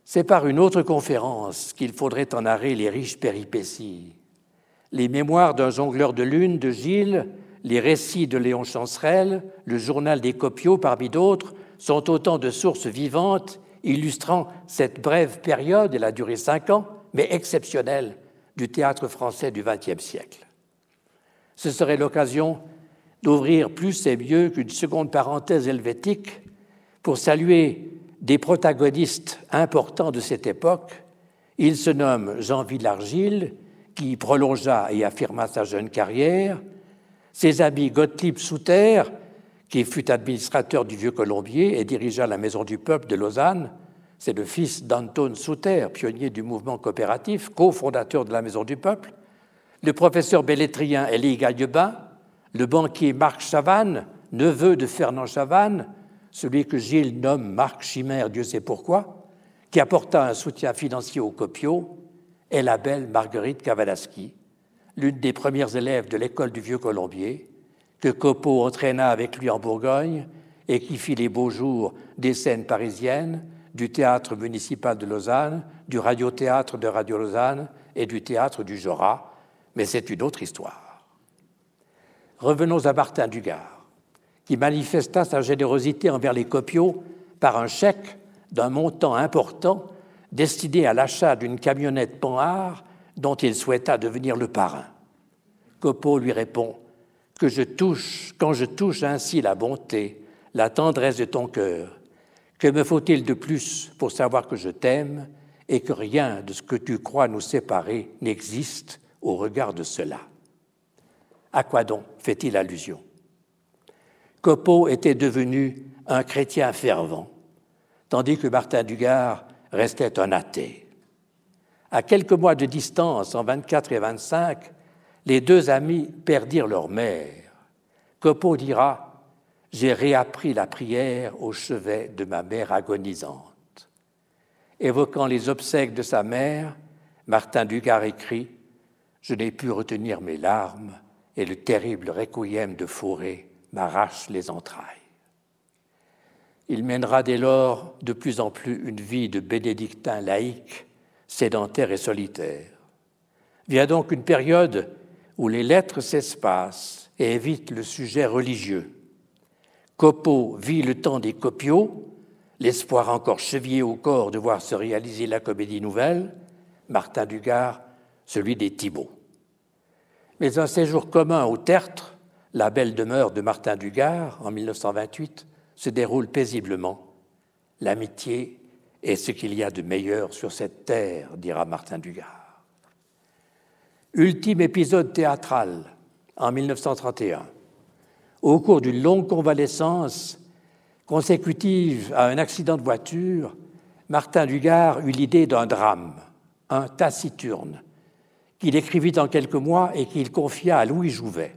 C'est par une autre conférence qu'il faudrait en narrer les riches péripéties. Les mémoires d'un jongleur de lune de Gilles, les récits de Léon Chancerelle, le journal des Copiaux parmi d'autres, sont autant de sources vivantes illustrant cette brève période, elle a duré cinq ans, mais exceptionnelle, du théâtre français du XXe siècle. Ce serait l'occasion d'ouvrir plus et mieux qu'une seconde parenthèse helvétique pour saluer des protagonistes importants de cette époque. Il se nomme Jean Villargile, qui prolongea et affirma sa jeune carrière, ses amis Gottlieb Souter, qui fut administrateur du Vieux Colombier et dirigea la Maison du Peuple de Lausanne. C'est le fils d'Anton Souter, pionnier du mouvement coopératif, cofondateur de la Maison du Peuple. Le professeur bellétrien Élie Gaillebin, le banquier Marc Chavannes, neveu de Fernand Chavannes, celui que Gilles nomme Marc Chimère, Dieu sait pourquoi, qui apporta un soutien financier au Copio, et la belle Marguerite Kavalaski, l'une des premières élèves de l'école du Vieux Colombier, que Copeau entraîna avec lui en Bourgogne et qui fit les beaux jours des scènes parisiennes, du théâtre municipal de Lausanne, du radiothéâtre de Radio Lausanne et du théâtre du Jorat, mais c'est une autre histoire. Revenons à Martin Dugard, qui manifesta sa générosité envers les copiaux par un chèque d'un montant important destiné à l'achat d'une camionnette Panhard dont il souhaita devenir le parrain. Copeau lui répond que je touche, quand je touche ainsi la bonté, la tendresse de ton cœur, que me faut-il de plus pour savoir que je t'aime et que rien de ce que tu crois nous séparer n'existe au regard de cela À quoi donc fait-il allusion? Copeau était devenu un chrétien fervent, tandis que Martin Dugard restait un athée. À quelques mois de distance, en 24 et 25, les deux amis perdirent leur mère. Copeau dira J'ai réappris la prière au chevet de ma mère agonisante. Évoquant les obsèques de sa mère, Martin Dugard écrit Je n'ai pu retenir mes larmes et le terrible requiem de Fauré m'arrache les entrailles. Il mènera dès lors de plus en plus une vie de bénédictin laïque, sédentaire et solitaire. Vient donc une période où les lettres s'espacent et évitent le sujet religieux. Copeau vit le temps des copiaux, l'espoir encore chevillé au corps de voir se réaliser la comédie nouvelle, Martin Dugard, celui des Thibauts. Mais un séjour commun au Tertre, la belle demeure de Martin Dugard, en 1928, se déroule paisiblement. L'amitié est ce qu'il y a de meilleur sur cette terre, dira Martin Dugard. Ultime épisode théâtral en 1931. Au cours d'une longue convalescence consécutive à un accident de voiture, Martin Dugard eut l'idée d'un drame, un taciturne, qu'il écrivit en quelques mois et qu'il confia à Louis Jouvet.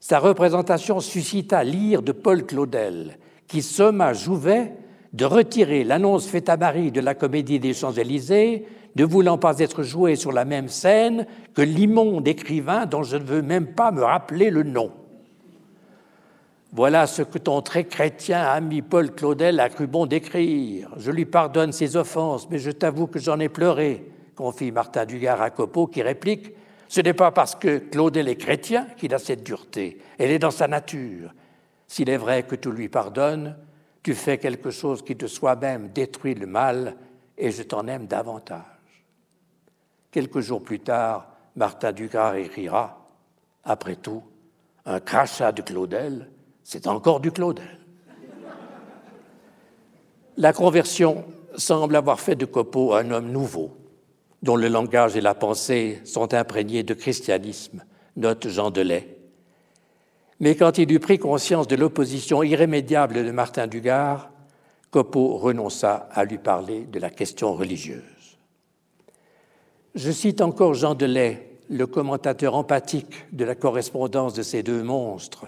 Sa représentation suscita l'ire de Paul Claudel, qui somma Jouvet de retirer l'annonce faite à Marie de la comédie des Champs-Élysées ne voulant pas être joué sur la même scène que l'immonde écrivain dont je ne veux même pas me rappeler le nom. Voilà ce que ton très chrétien ami Paul Claudel a cru bon d'écrire. Je lui pardonne ses offenses, mais je t'avoue que j'en ai pleuré, confie Martin Dugard à Copeau, qui réplique Ce n'est pas parce que Claudel est chrétien qu'il a cette dureté, elle est dans sa nature. S'il est vrai que tu lui pardonnes, tu fais quelque chose qui de soi-même détruit le mal, et je t'en aime davantage. Quelques jours plus tard, Martin Dugard écrira Après tout, un crachat de Claudel, c'est encore du Claudel. La conversion semble avoir fait de Copeau un homme nouveau, dont le langage et la pensée sont imprégnés de christianisme, note Jean Delay. Mais quand il eut pris conscience de l'opposition irrémédiable de Martin Dugard, Copeau renonça à lui parler de la question religieuse. Je cite encore Jean Delay, le commentateur empathique de la correspondance de ces deux monstres.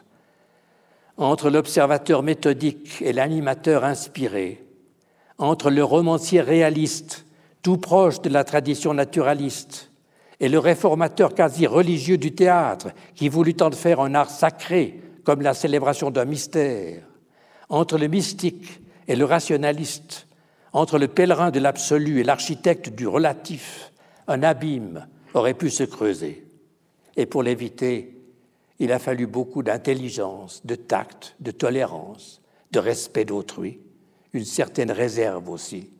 Entre l'observateur méthodique et l'animateur inspiré, entre le romancier réaliste, tout proche de la tradition naturaliste, et le réformateur quasi religieux du théâtre, qui voulut en faire un art sacré, comme la célébration d'un mystère, entre le mystique et le rationaliste, entre le pèlerin de l'absolu et l'architecte du relatif, un abîme aurait pu se creuser. Et pour l'éviter, il a fallu beaucoup d'intelligence, de tact, de tolérance, de respect d'autrui, une certaine réserve aussi.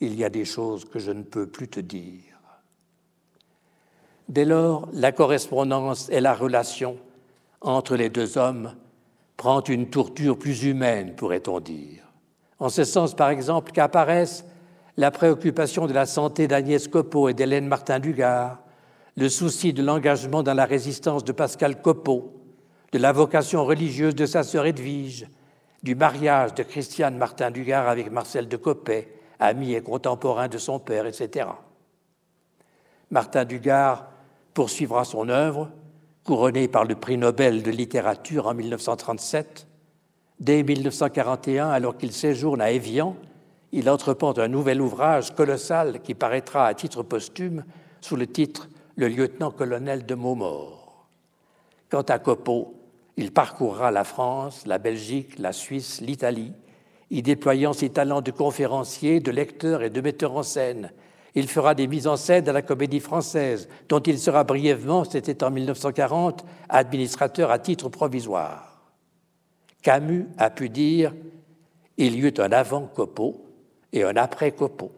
Il y a des choses que je ne peux plus te dire. Dès lors, la correspondance et la relation entre les deux hommes prend une tournure plus humaine, pourrait-on dire. En ce sens, par exemple, qu'apparaissent la préoccupation de la santé d'Agnès Copeau et d'Hélène Martin-Dugard, le souci de l'engagement dans la résistance de Pascal Copeau, de la vocation religieuse de sa sœur Edwige, du mariage de Christiane Martin-Dugard avec Marcel de Coppet, ami et contemporain de son père, etc. Martin Dugard poursuivra son œuvre, couronné par le prix Nobel de littérature en 1937. Dès 1941, alors qu'il séjourne à Évian, il entreprend un nouvel ouvrage colossal qui paraîtra à titre posthume sous le titre Le lieutenant-colonel de Maumort. Quant à Copeau, il parcourra la France, la Belgique, la Suisse, l'Italie, y déployant ses talents de conférencier, de lecteur et de metteur en scène. Il fera des mises en scène à la Comédie française, dont il sera brièvement, c'était en 1940, administrateur à titre provisoire. Camus a pu dire Il y eut un avant Copeau et un après Copeau.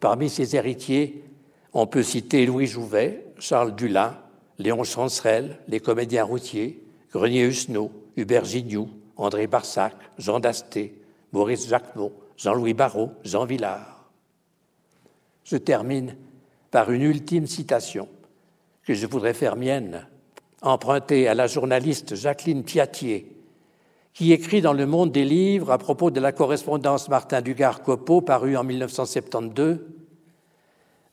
Parmi ses héritiers, on peut citer Louis Jouvet, Charles Dulin, Léon Chancerelle, les comédiens routiers, Grenier Husneau, Hubert Gignoux, André Barsac, Jean Dasté, Maurice Jacquemot, Jean-Louis Barrault, Jean Villard. Je termine par une ultime citation que je voudrais faire mienne, empruntée à la journaliste Jacqueline Piatier, qui écrit dans Le Monde des livres à propos de la correspondance Martin Dugard-Copeau parue en 1972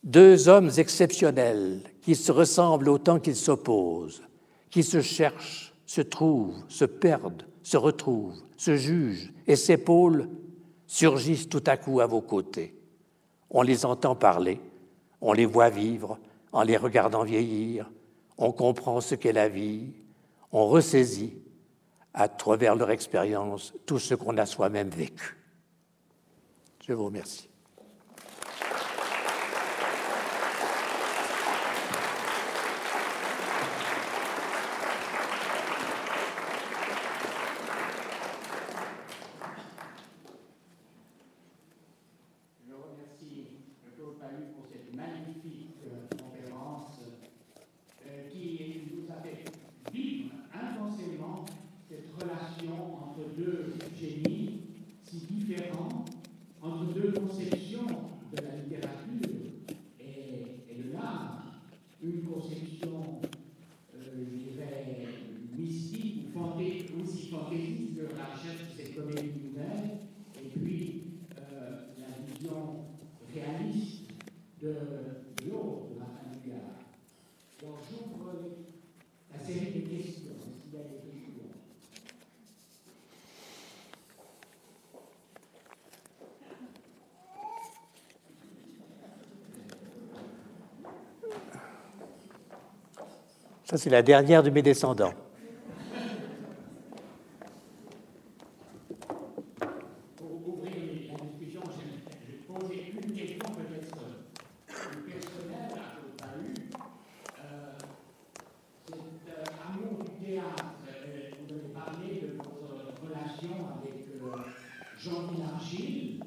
Deux hommes exceptionnels qui se ressemblent autant qu'ils s'opposent, qui se cherchent, se trouvent, se perdent, se retrouvent, se jugent et s'épaulent, surgissent tout à coup à vos côtés. On les entend parler, on les voit vivre en les regardant vieillir, on comprend ce qu'est la vie, on ressaisit à travers leur expérience tout ce qu'on a soi-même vécu. Je vous remercie. C'est la dernière de mes descendants. amour du théâtre, vous avez parlé de Jean-Michel Argile,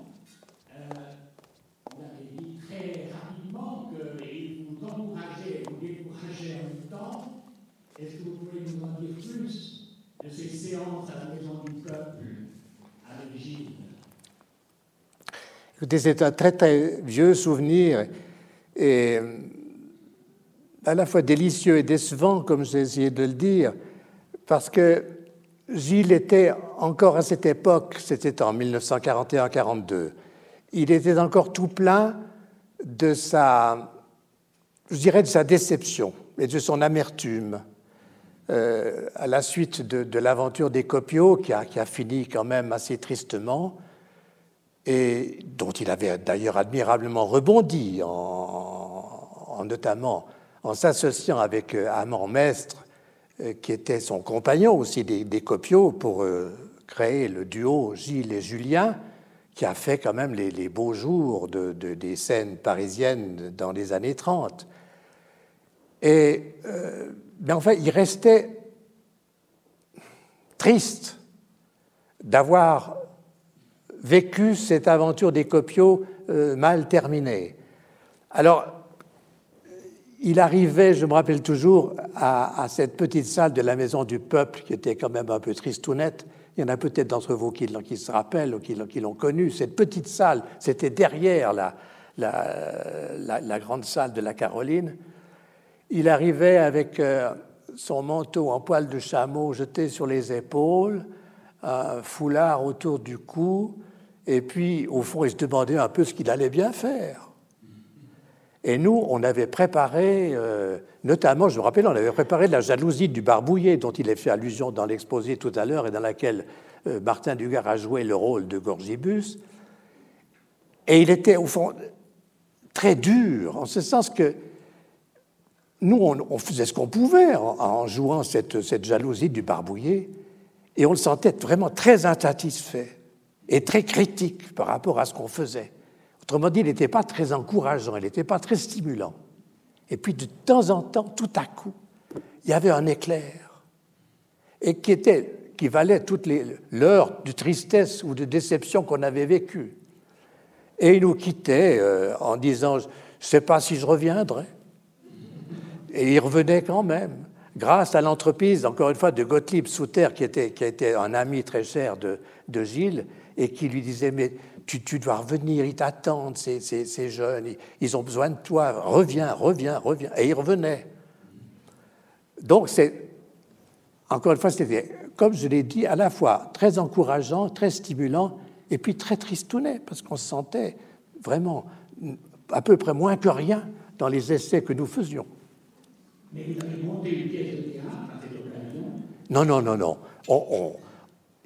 euh, vous avez dit très rapidement qu'il vous encourageait, vous décourageait en même temps. Est-ce que vous pouvez nous en dire plus de ces séances à la Maison du Peuple avec Gilles Un très très vieux souvenir et à la fois délicieux et décevant, comme j'ai essayé de le dire, parce que Gilles était encore à cette époque, c'était en 1941-42, il était encore tout plein de sa, je dirais, de sa déception et de son amertume euh, à la suite de, l'aventure des Copiaux, qui a, qui a, fini quand même assez tristement, et dont il avait d'ailleurs admirablement rebondi, en, notamment en s'associant avec euh, Amand Mestre, euh, qui était son compagnon aussi des, des Copiaux, pour créer le duo Gilles et Julien, qui a fait quand même les, beaux jours de, des scènes parisiennes dans les années 30. Et, euh, mais enfin, il restait triste d'avoir vécu cette aventure des copiaux euh, mal terminée. Alors, il arrivait, je me rappelle toujours, à, cette petite salle de la Maison du Peuple, qui était quand même un peu tristounette, il y en a peut-être d'entre vous qui, se rappellent ou qui, l'ont connu. Cette petite salle, c'était derrière la, la, grande salle de la Caroline. Il arrivait avec euh, son manteau en poil de chameau jeté sur les épaules, un foulard autour du cou, et puis, au fond, il se demandait un peu ce qu'il allait bien faire. Et nous, on avait préparé, euh, notamment, je me rappelle, on avait préparé la jalousie du barbouillé, dont il est fait allusion dans l'exposé tout à l'heure, et dans laquelle euh, Martin Dugard a joué le rôle de Gorgibus. Et il était, au fond, très dur, en ce sens que nous, on, faisait ce qu'on pouvait en, jouant cette, cette, jalousie du barbouillé, et on le sentait vraiment très insatisfait et très critique par rapport à ce qu'on faisait. Autrement dit, il n'était pas très encourageant, il n'était pas très stimulant. Et puis de temps en temps, tout à coup, il y avait un éclair, et qui, était, qui valait toutes les l'heure de tristesse ou de déception qu'on avait vécue. Et il nous quittait euh, en disant Je ne sais pas si je reviendrai. Et il revenait quand même, grâce à l'entreprise, encore une fois, de Gottlieb Souter, qui était, un ami très cher de Gilles, et qui lui disait Mais tu, dois revenir, ils t'attendent, ces, ces, jeunes, ils, ont besoin de toi, reviens, reviens, reviens. Et il revenait. Donc, c'est, encore une fois, c'était, comme je l'ai dit, à la fois très encourageant, très stimulant, et puis très tristounet, parce qu'on se sentait vraiment à peu près moins que rien dans les essais que nous faisions. Mais vous avez monté une pièce de théâtre à cette occasion Non, non, non, non. On,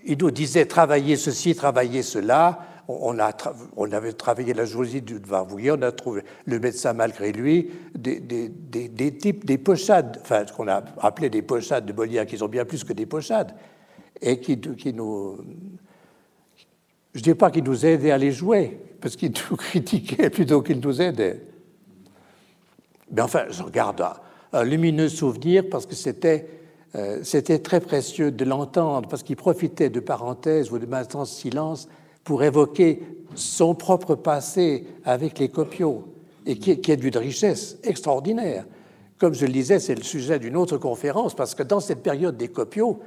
nous disait travailler ceci, travailler cela on, a on avait travaillé la jalousie du Varvouillet, on a trouvé le médecin malgré lui, des, types, des pochades, enfin ce qu'on a appelé des pochades de Molière, qui sont bien plus que des pochades, et qui, nous... Je ne dis pas qu'ils nous aidaient à les jouer, parce qu'ils nous critiquaient plutôt qu'ils nous aidaient. Mais enfin, je regarde un, lumineux souvenir parce que c'était c'était très précieux de l'entendre, parce qu'il profitait de parenthèses ou de maintenance silence pour évoquer son propre passé avec les copiaux, et qui, est d'une richesse extraordinaire. Comme je le disais, c'est le sujet d'une autre conférence, parce que dans cette période des copiaux,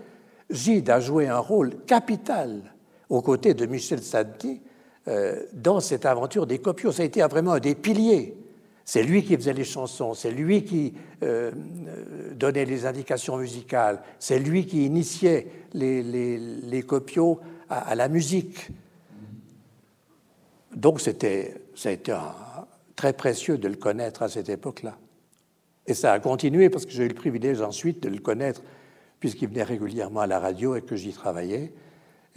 Gide a joué un rôle capital aux côtés de Michel Sadi euh, dans cette aventure des copiaux. Ça a été vraiment un des piliers. C'est lui qui faisait les chansons, c'est lui qui euh, donnait les indications musicales, c'est lui qui initiait les, les, copiaux à, la musique. Donc c'était, ça a été très précieux de le connaître à cette époque-là. Et ça a continué parce que j'ai eu le privilège ensuite de le connaître, puisqu'il venait régulièrement à la radio et que j'y travaillais,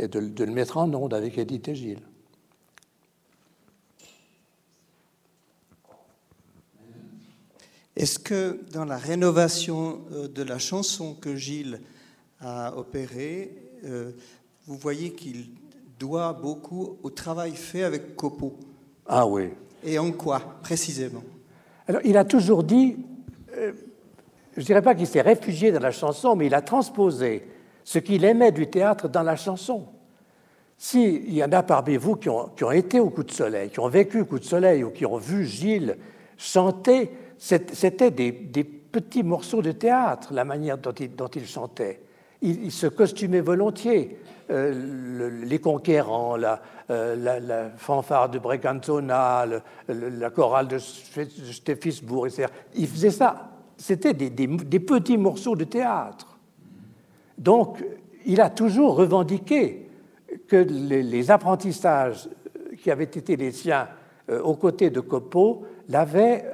et de, le mettre en onde avec Edith et Gilles. Est-ce que dans la rénovation euh, de la chanson que Gilles a opérée, euh, vous voyez qu'il doit beaucoup au travail fait avec Copeau? Ah oui. Et en quoi, précisément? Alors, il a toujours dit, euh, je ne dirais pas qu'il s'est réfugié dans la chanson, mais il a transposé ce qu'il aimait du théâtre dans la chanson. S'il y en a parmi vous qui ont, qui ont, été au coup de soleil, qui ont vécu au coup de soleil ou qui ont vu Gilles chanter, c'était des, petits morceaux de théâtre, la manière dont il, dont il chantait. Il, se costumait volontiers. Euh, le, les conquérants, la, euh, fanfare de Breganzona, le, la chorale de Steffisburg, etc. Il faisait ça. C'était des, petits morceaux de théâtre. Donc, il a toujours revendiqué que les, apprentissages qui avaient été les siens euh, aux côtés de Copeau l'avaient,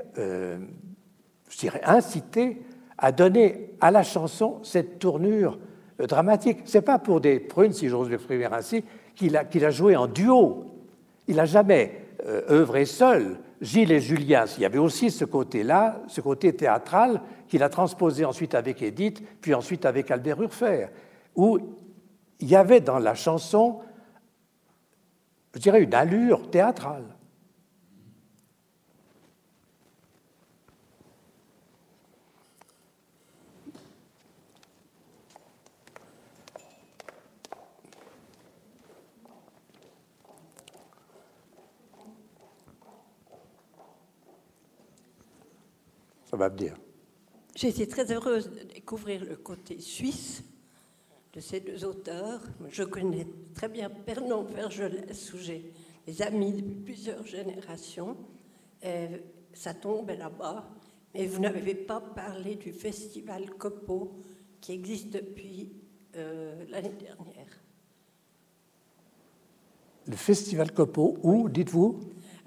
je dirais, incité à donner à la chanson cette tournure dramatique. Ce n'est pas pour des prunes, si j'ose l'exprimer ainsi, qu'il a, joué en duo. Il n'a jamais euh, œuvré seul. Gilles et Julien, il y avait aussi ce côté-là, ce côté théâtral, qu'il a transposé ensuite avec Édith, puis ensuite avec Albert Urfer, où il y avait dans la chanson, je dirais, une allure théâtrale. Ça va me dire. J'ai été très heureuse de découvrir le côté suisse de ces deux auteurs. Je connais très bien Pernon Vergelès, où j'ai des amis depuis plusieurs générations. Et ça tombe là-bas. Mais vous n'avez pas parlé du festival Copo qui existe depuis euh, l'année dernière. Le festival Copo, où, dites-vous?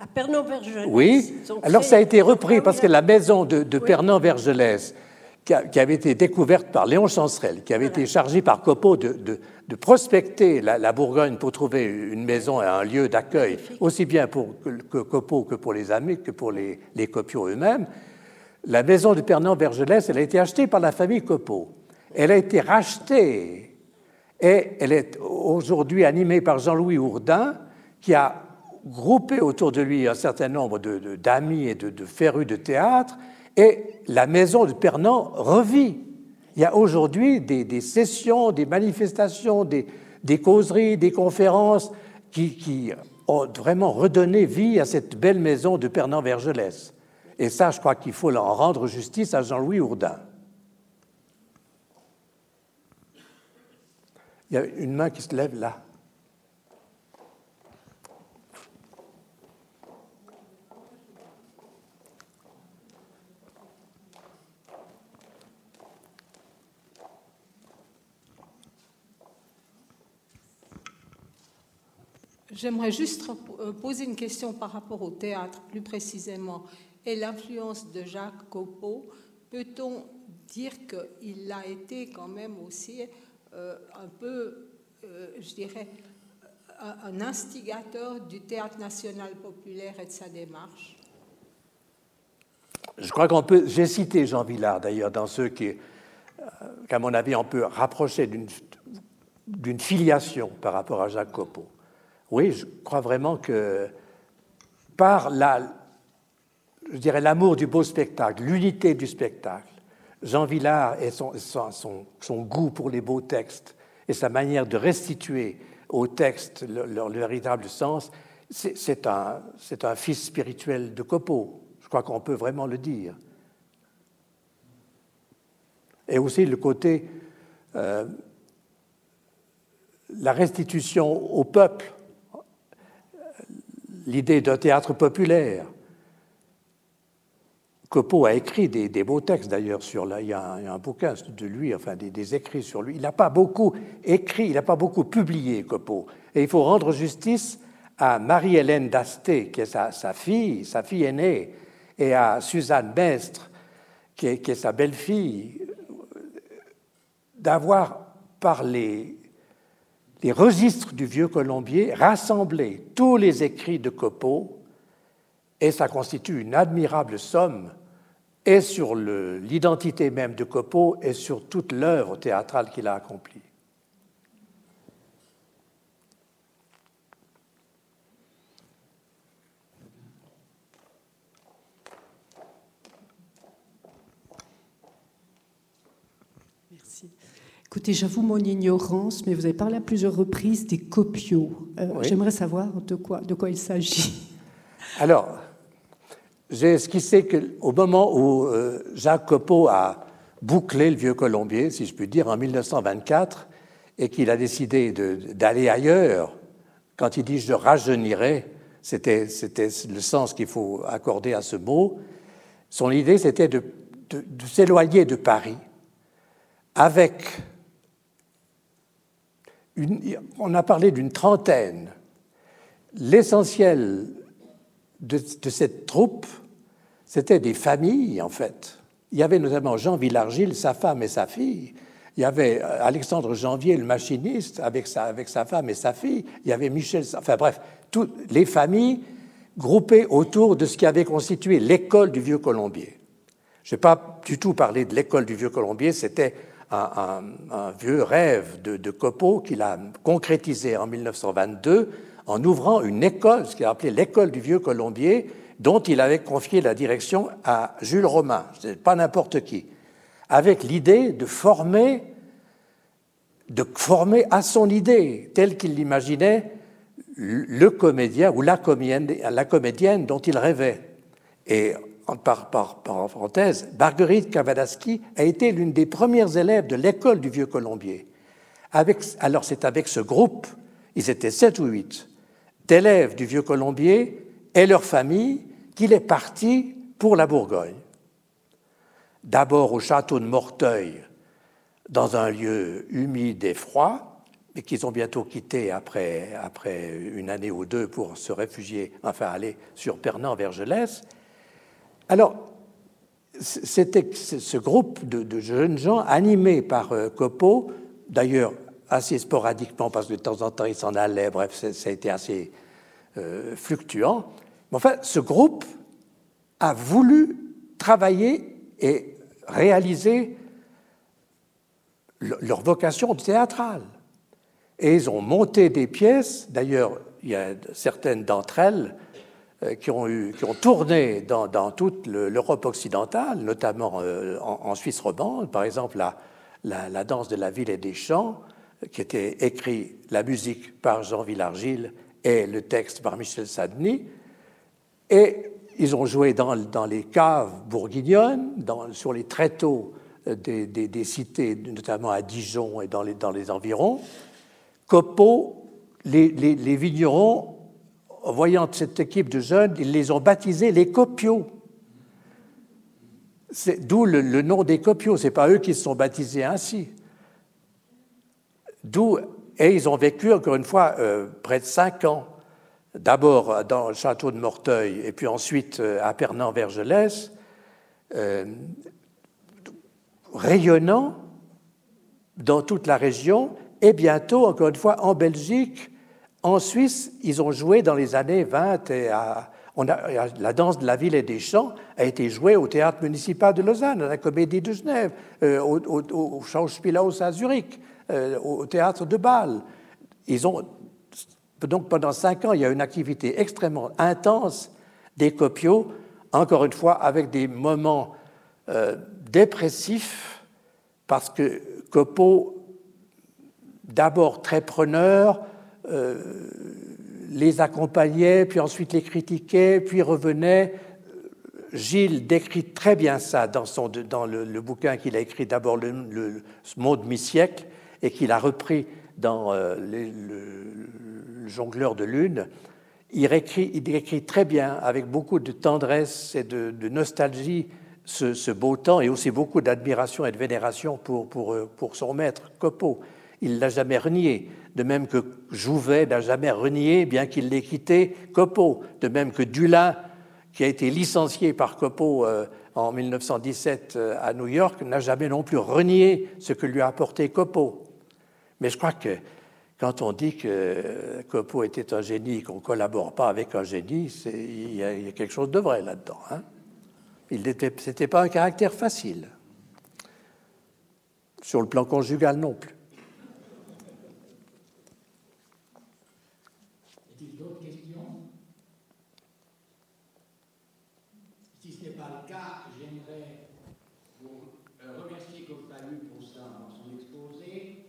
À Pernon-Vergelès. Oui, alors ça a été repris parce que la maison de, de oui. Pernon-Vergelès qui avait été découverte par Léon Chancerelle, qui avait voilà. été chargé par Copeau de, de, de prospecter la, la, Bourgogne pour trouver une maison et un lieu d'accueil, aussi bien pour que, que Copeau que pour les amis, que pour les, les copiaux eux-mêmes. La maison de Pernan-Vergelès, elle a été achetée par la famille Copeau. Elle a été rachetée et elle est aujourd'hui animée par Jean-Louis Hourdin, qui a groupé autour de lui un certain nombre d'amis et de, de férus de théâtre, et la maison de Pernan revit. Il y a aujourd'hui des, des, sessions, des manifestations, des, des causeries, des conférences qui, qui, ont vraiment redonné vie à cette belle maison de Pernan-Vergelès. Et ça, je crois qu'il faut en rendre justice à Jean-Louis Hourdin. Il y a une main qui se lève là. J'aimerais juste euh, poser une question par rapport au théâtre, plus précisément, et l'influence de Jacques Copeau. Peut-on dire qu'il a été quand même aussi euh, un peu, euh, je dirais, un, instigateur du théâtre national populaire et de sa démarche? Je crois qu'on peut. J'ai cité Jean Villard d'ailleurs dans ceux qui, qu'à mon avis, on peut rapprocher d'une filiation par rapport à Jacques Copeau. Oui, je crois vraiment que par la, je dirais l'amour du beau spectacle, l'unité du spectacle, Jean Villard et son, goût pour les beaux textes et sa manière de restituer aux textes leur, véritable sens, c'est un, un fils spirituel de Copeau. Je crois qu'on peut vraiment le dire. Et aussi le côté, euh, la restitution au peuple l'idée d'un théâtre populaire. Copeau a écrit des, beaux textes d'ailleurs sur là, il y, a un, bouquin de lui, enfin des, écrits sur lui. Il n'a pas beaucoup écrit, il n'a pas beaucoup publié Copeau. Et il faut rendre justice à Marie-Hélène d'Asté, qui est sa, fille, sa fille aînée, et à Suzanne Mestre, qui est, sa belle-fille, d'avoir par les, les registres du vieux colombier, rassembler tous les écrits de Copeau, et ça constitue une admirable somme, et sur l'identité même de Copeau, et sur toute l'œuvre théâtrale qu'il a accomplie. Écoutez, j'avoue mon ignorance, mais vous avez parlé à plusieurs reprises des copiaux. Euh, j'aimerais savoir de quoi, de quoi il s'agit. Alors, j'ai esquissé qu'au moment où euh, Jacques Copeau a bouclé le vieux Colombier, si je puis dire, en 1924, et qu'il a décidé d'aller ailleurs, quand il dit je rajeunirai, c'était le sens qu'il faut accorder à ce mot, son idée c'était de, de s'éloigner de Paris avec on a parlé d'une trentaine. L'essentiel de, cette troupe, c'était des familles, en fait. Il y avait notamment Jean Villargil, sa femme et sa fille. Il y avait euh, Alexandre Janvier, le machiniste, avec sa, avec sa femme et sa fille. Il y avait Michel, enfin bref, toutes les familles groupées autour de ce qui avait constitué l'école du Vieux Colombier. Je n'ai pas du tout parlé de l'école du Vieux Colombier, c'était un, vieux rêve de, de Copeau qu'il a concrétisé en 1922 en ouvrant une école, ce qu'il a appelé l'école du Vieux Colombier, dont il avait confié la direction à Jules Romain, pas n'importe qui, avec l'idée de former, de former à son idée, telle qu'il l'imaginait, le comédien ou la comédienne, la comédienne dont il rêvait. Et par, par, parenthèse, Marguerite Cavadaski a été l'une des premières élèves de l'école du Vieux Colombier. Avec, alors c'est avec ce groupe, ils étaient sept ou huit, d'élèves du Vieux Colombier et leurs familles qu'il est parti pour la Bourgogne. D'abord au château de Morteuil, dans un lieu humide et froid, mais qu'ils ont bientôt quitté après, après une année ou deux pour se réfugier, enfin aller sur Pernan-Vergelès. Alors, c'était ce groupe de, jeunes gens animés par euh, Copeau, d'ailleurs assez sporadiquement parce que de temps en temps il s'en allait, bref, ça a été assez euh, fluctuant. Mais enfin, ce groupe a voulu travailler et réaliser leur vocation théâtrale. Et ils ont monté des pièces, d'ailleurs, il y a certaines d'entre elles qui ont, eu, qui ont tourné dans, toute l'Europe occidentale, notamment euh, en, Suisse romande, par exemple la, danse de la ville et des champs, qui était écrit la musique par Jean Villargil et le texte par Michel Sadny. Et ils ont joué dans, dans les caves bourguignonnes, dans, sur les tréteaux des, des, cités, notamment à Dijon et dans les, dans les environs. Copeau, les, les vignerons en voyant cette équipe de jeunes, ils les ont baptisés les copiaux. D'où le, nom des copiaux, ce n'est pas eux qui se sont baptisés ainsi. D'où, et ils ont vécu, encore une fois, euh, près de cinq ans. D'abord dans le château de Morteuil, et puis ensuite euh, à Pernan-Vergelès, euh, rayonnant dans toute la région, et bientôt, encore une fois, en Belgique, en Suisse, ils ont joué dans les années 20 et on a, la danse de la ville et des champs a été jouée au théâtre municipal de Lausanne, à la Comédie de Genève, euh, au, au, Schauspielhaus à Zurich, euh, au théâtre de Bâle. Donc pendant cinq ans, il y a une activité extrêmement intense des copiaux, encore une fois avec des moments euh, dépressifs, parce que Copeau, d'abord très preneur, euh, les accompagnait, puis ensuite les critiquait, puis revenait. Gilles décrit très bien ça dans, son, dans le, bouquin qu'il a écrit d'abord, le, le, de mi-siècle, et qu'il a repris dans euh, le, Jongleur de Lune. Il écrit, il écrit très bien, avec beaucoup de tendresse et de, nostalgie, ce, beau temps, et aussi beaucoup d'admiration et de vénération pour, pour, euh, pour son maître, Copeau. Il ne l'a jamais renié de même que Jouvet n'a jamais renié, bien qu'il l'ait quitté, Copeau, de même que Dulin, qui a été licencié par Copeau euh, en 1917 euh, à New York, n'a jamais non plus renié ce que lui a apporté Copeau. Mais je crois que quand on dit que Copeau était un génie, qu'on ne collabore pas avec un génie, il y, a quelque chose de vrai là-dedans. Hein ce n'était pas un caractère facile. Sur le plan conjugal non plus. j'aimerais vous euh, remercier Coppalu pour son exposé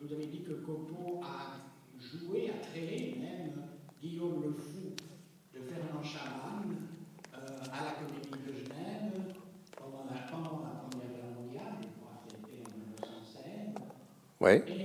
vous avez dit que Copo a joué, a créé même Guillaume le Fou de Fernand Chaman euh, à la Comédie de Genève pendant la, pendant la Première Guerre mondiale, je crois que c'était en 1916. Oui.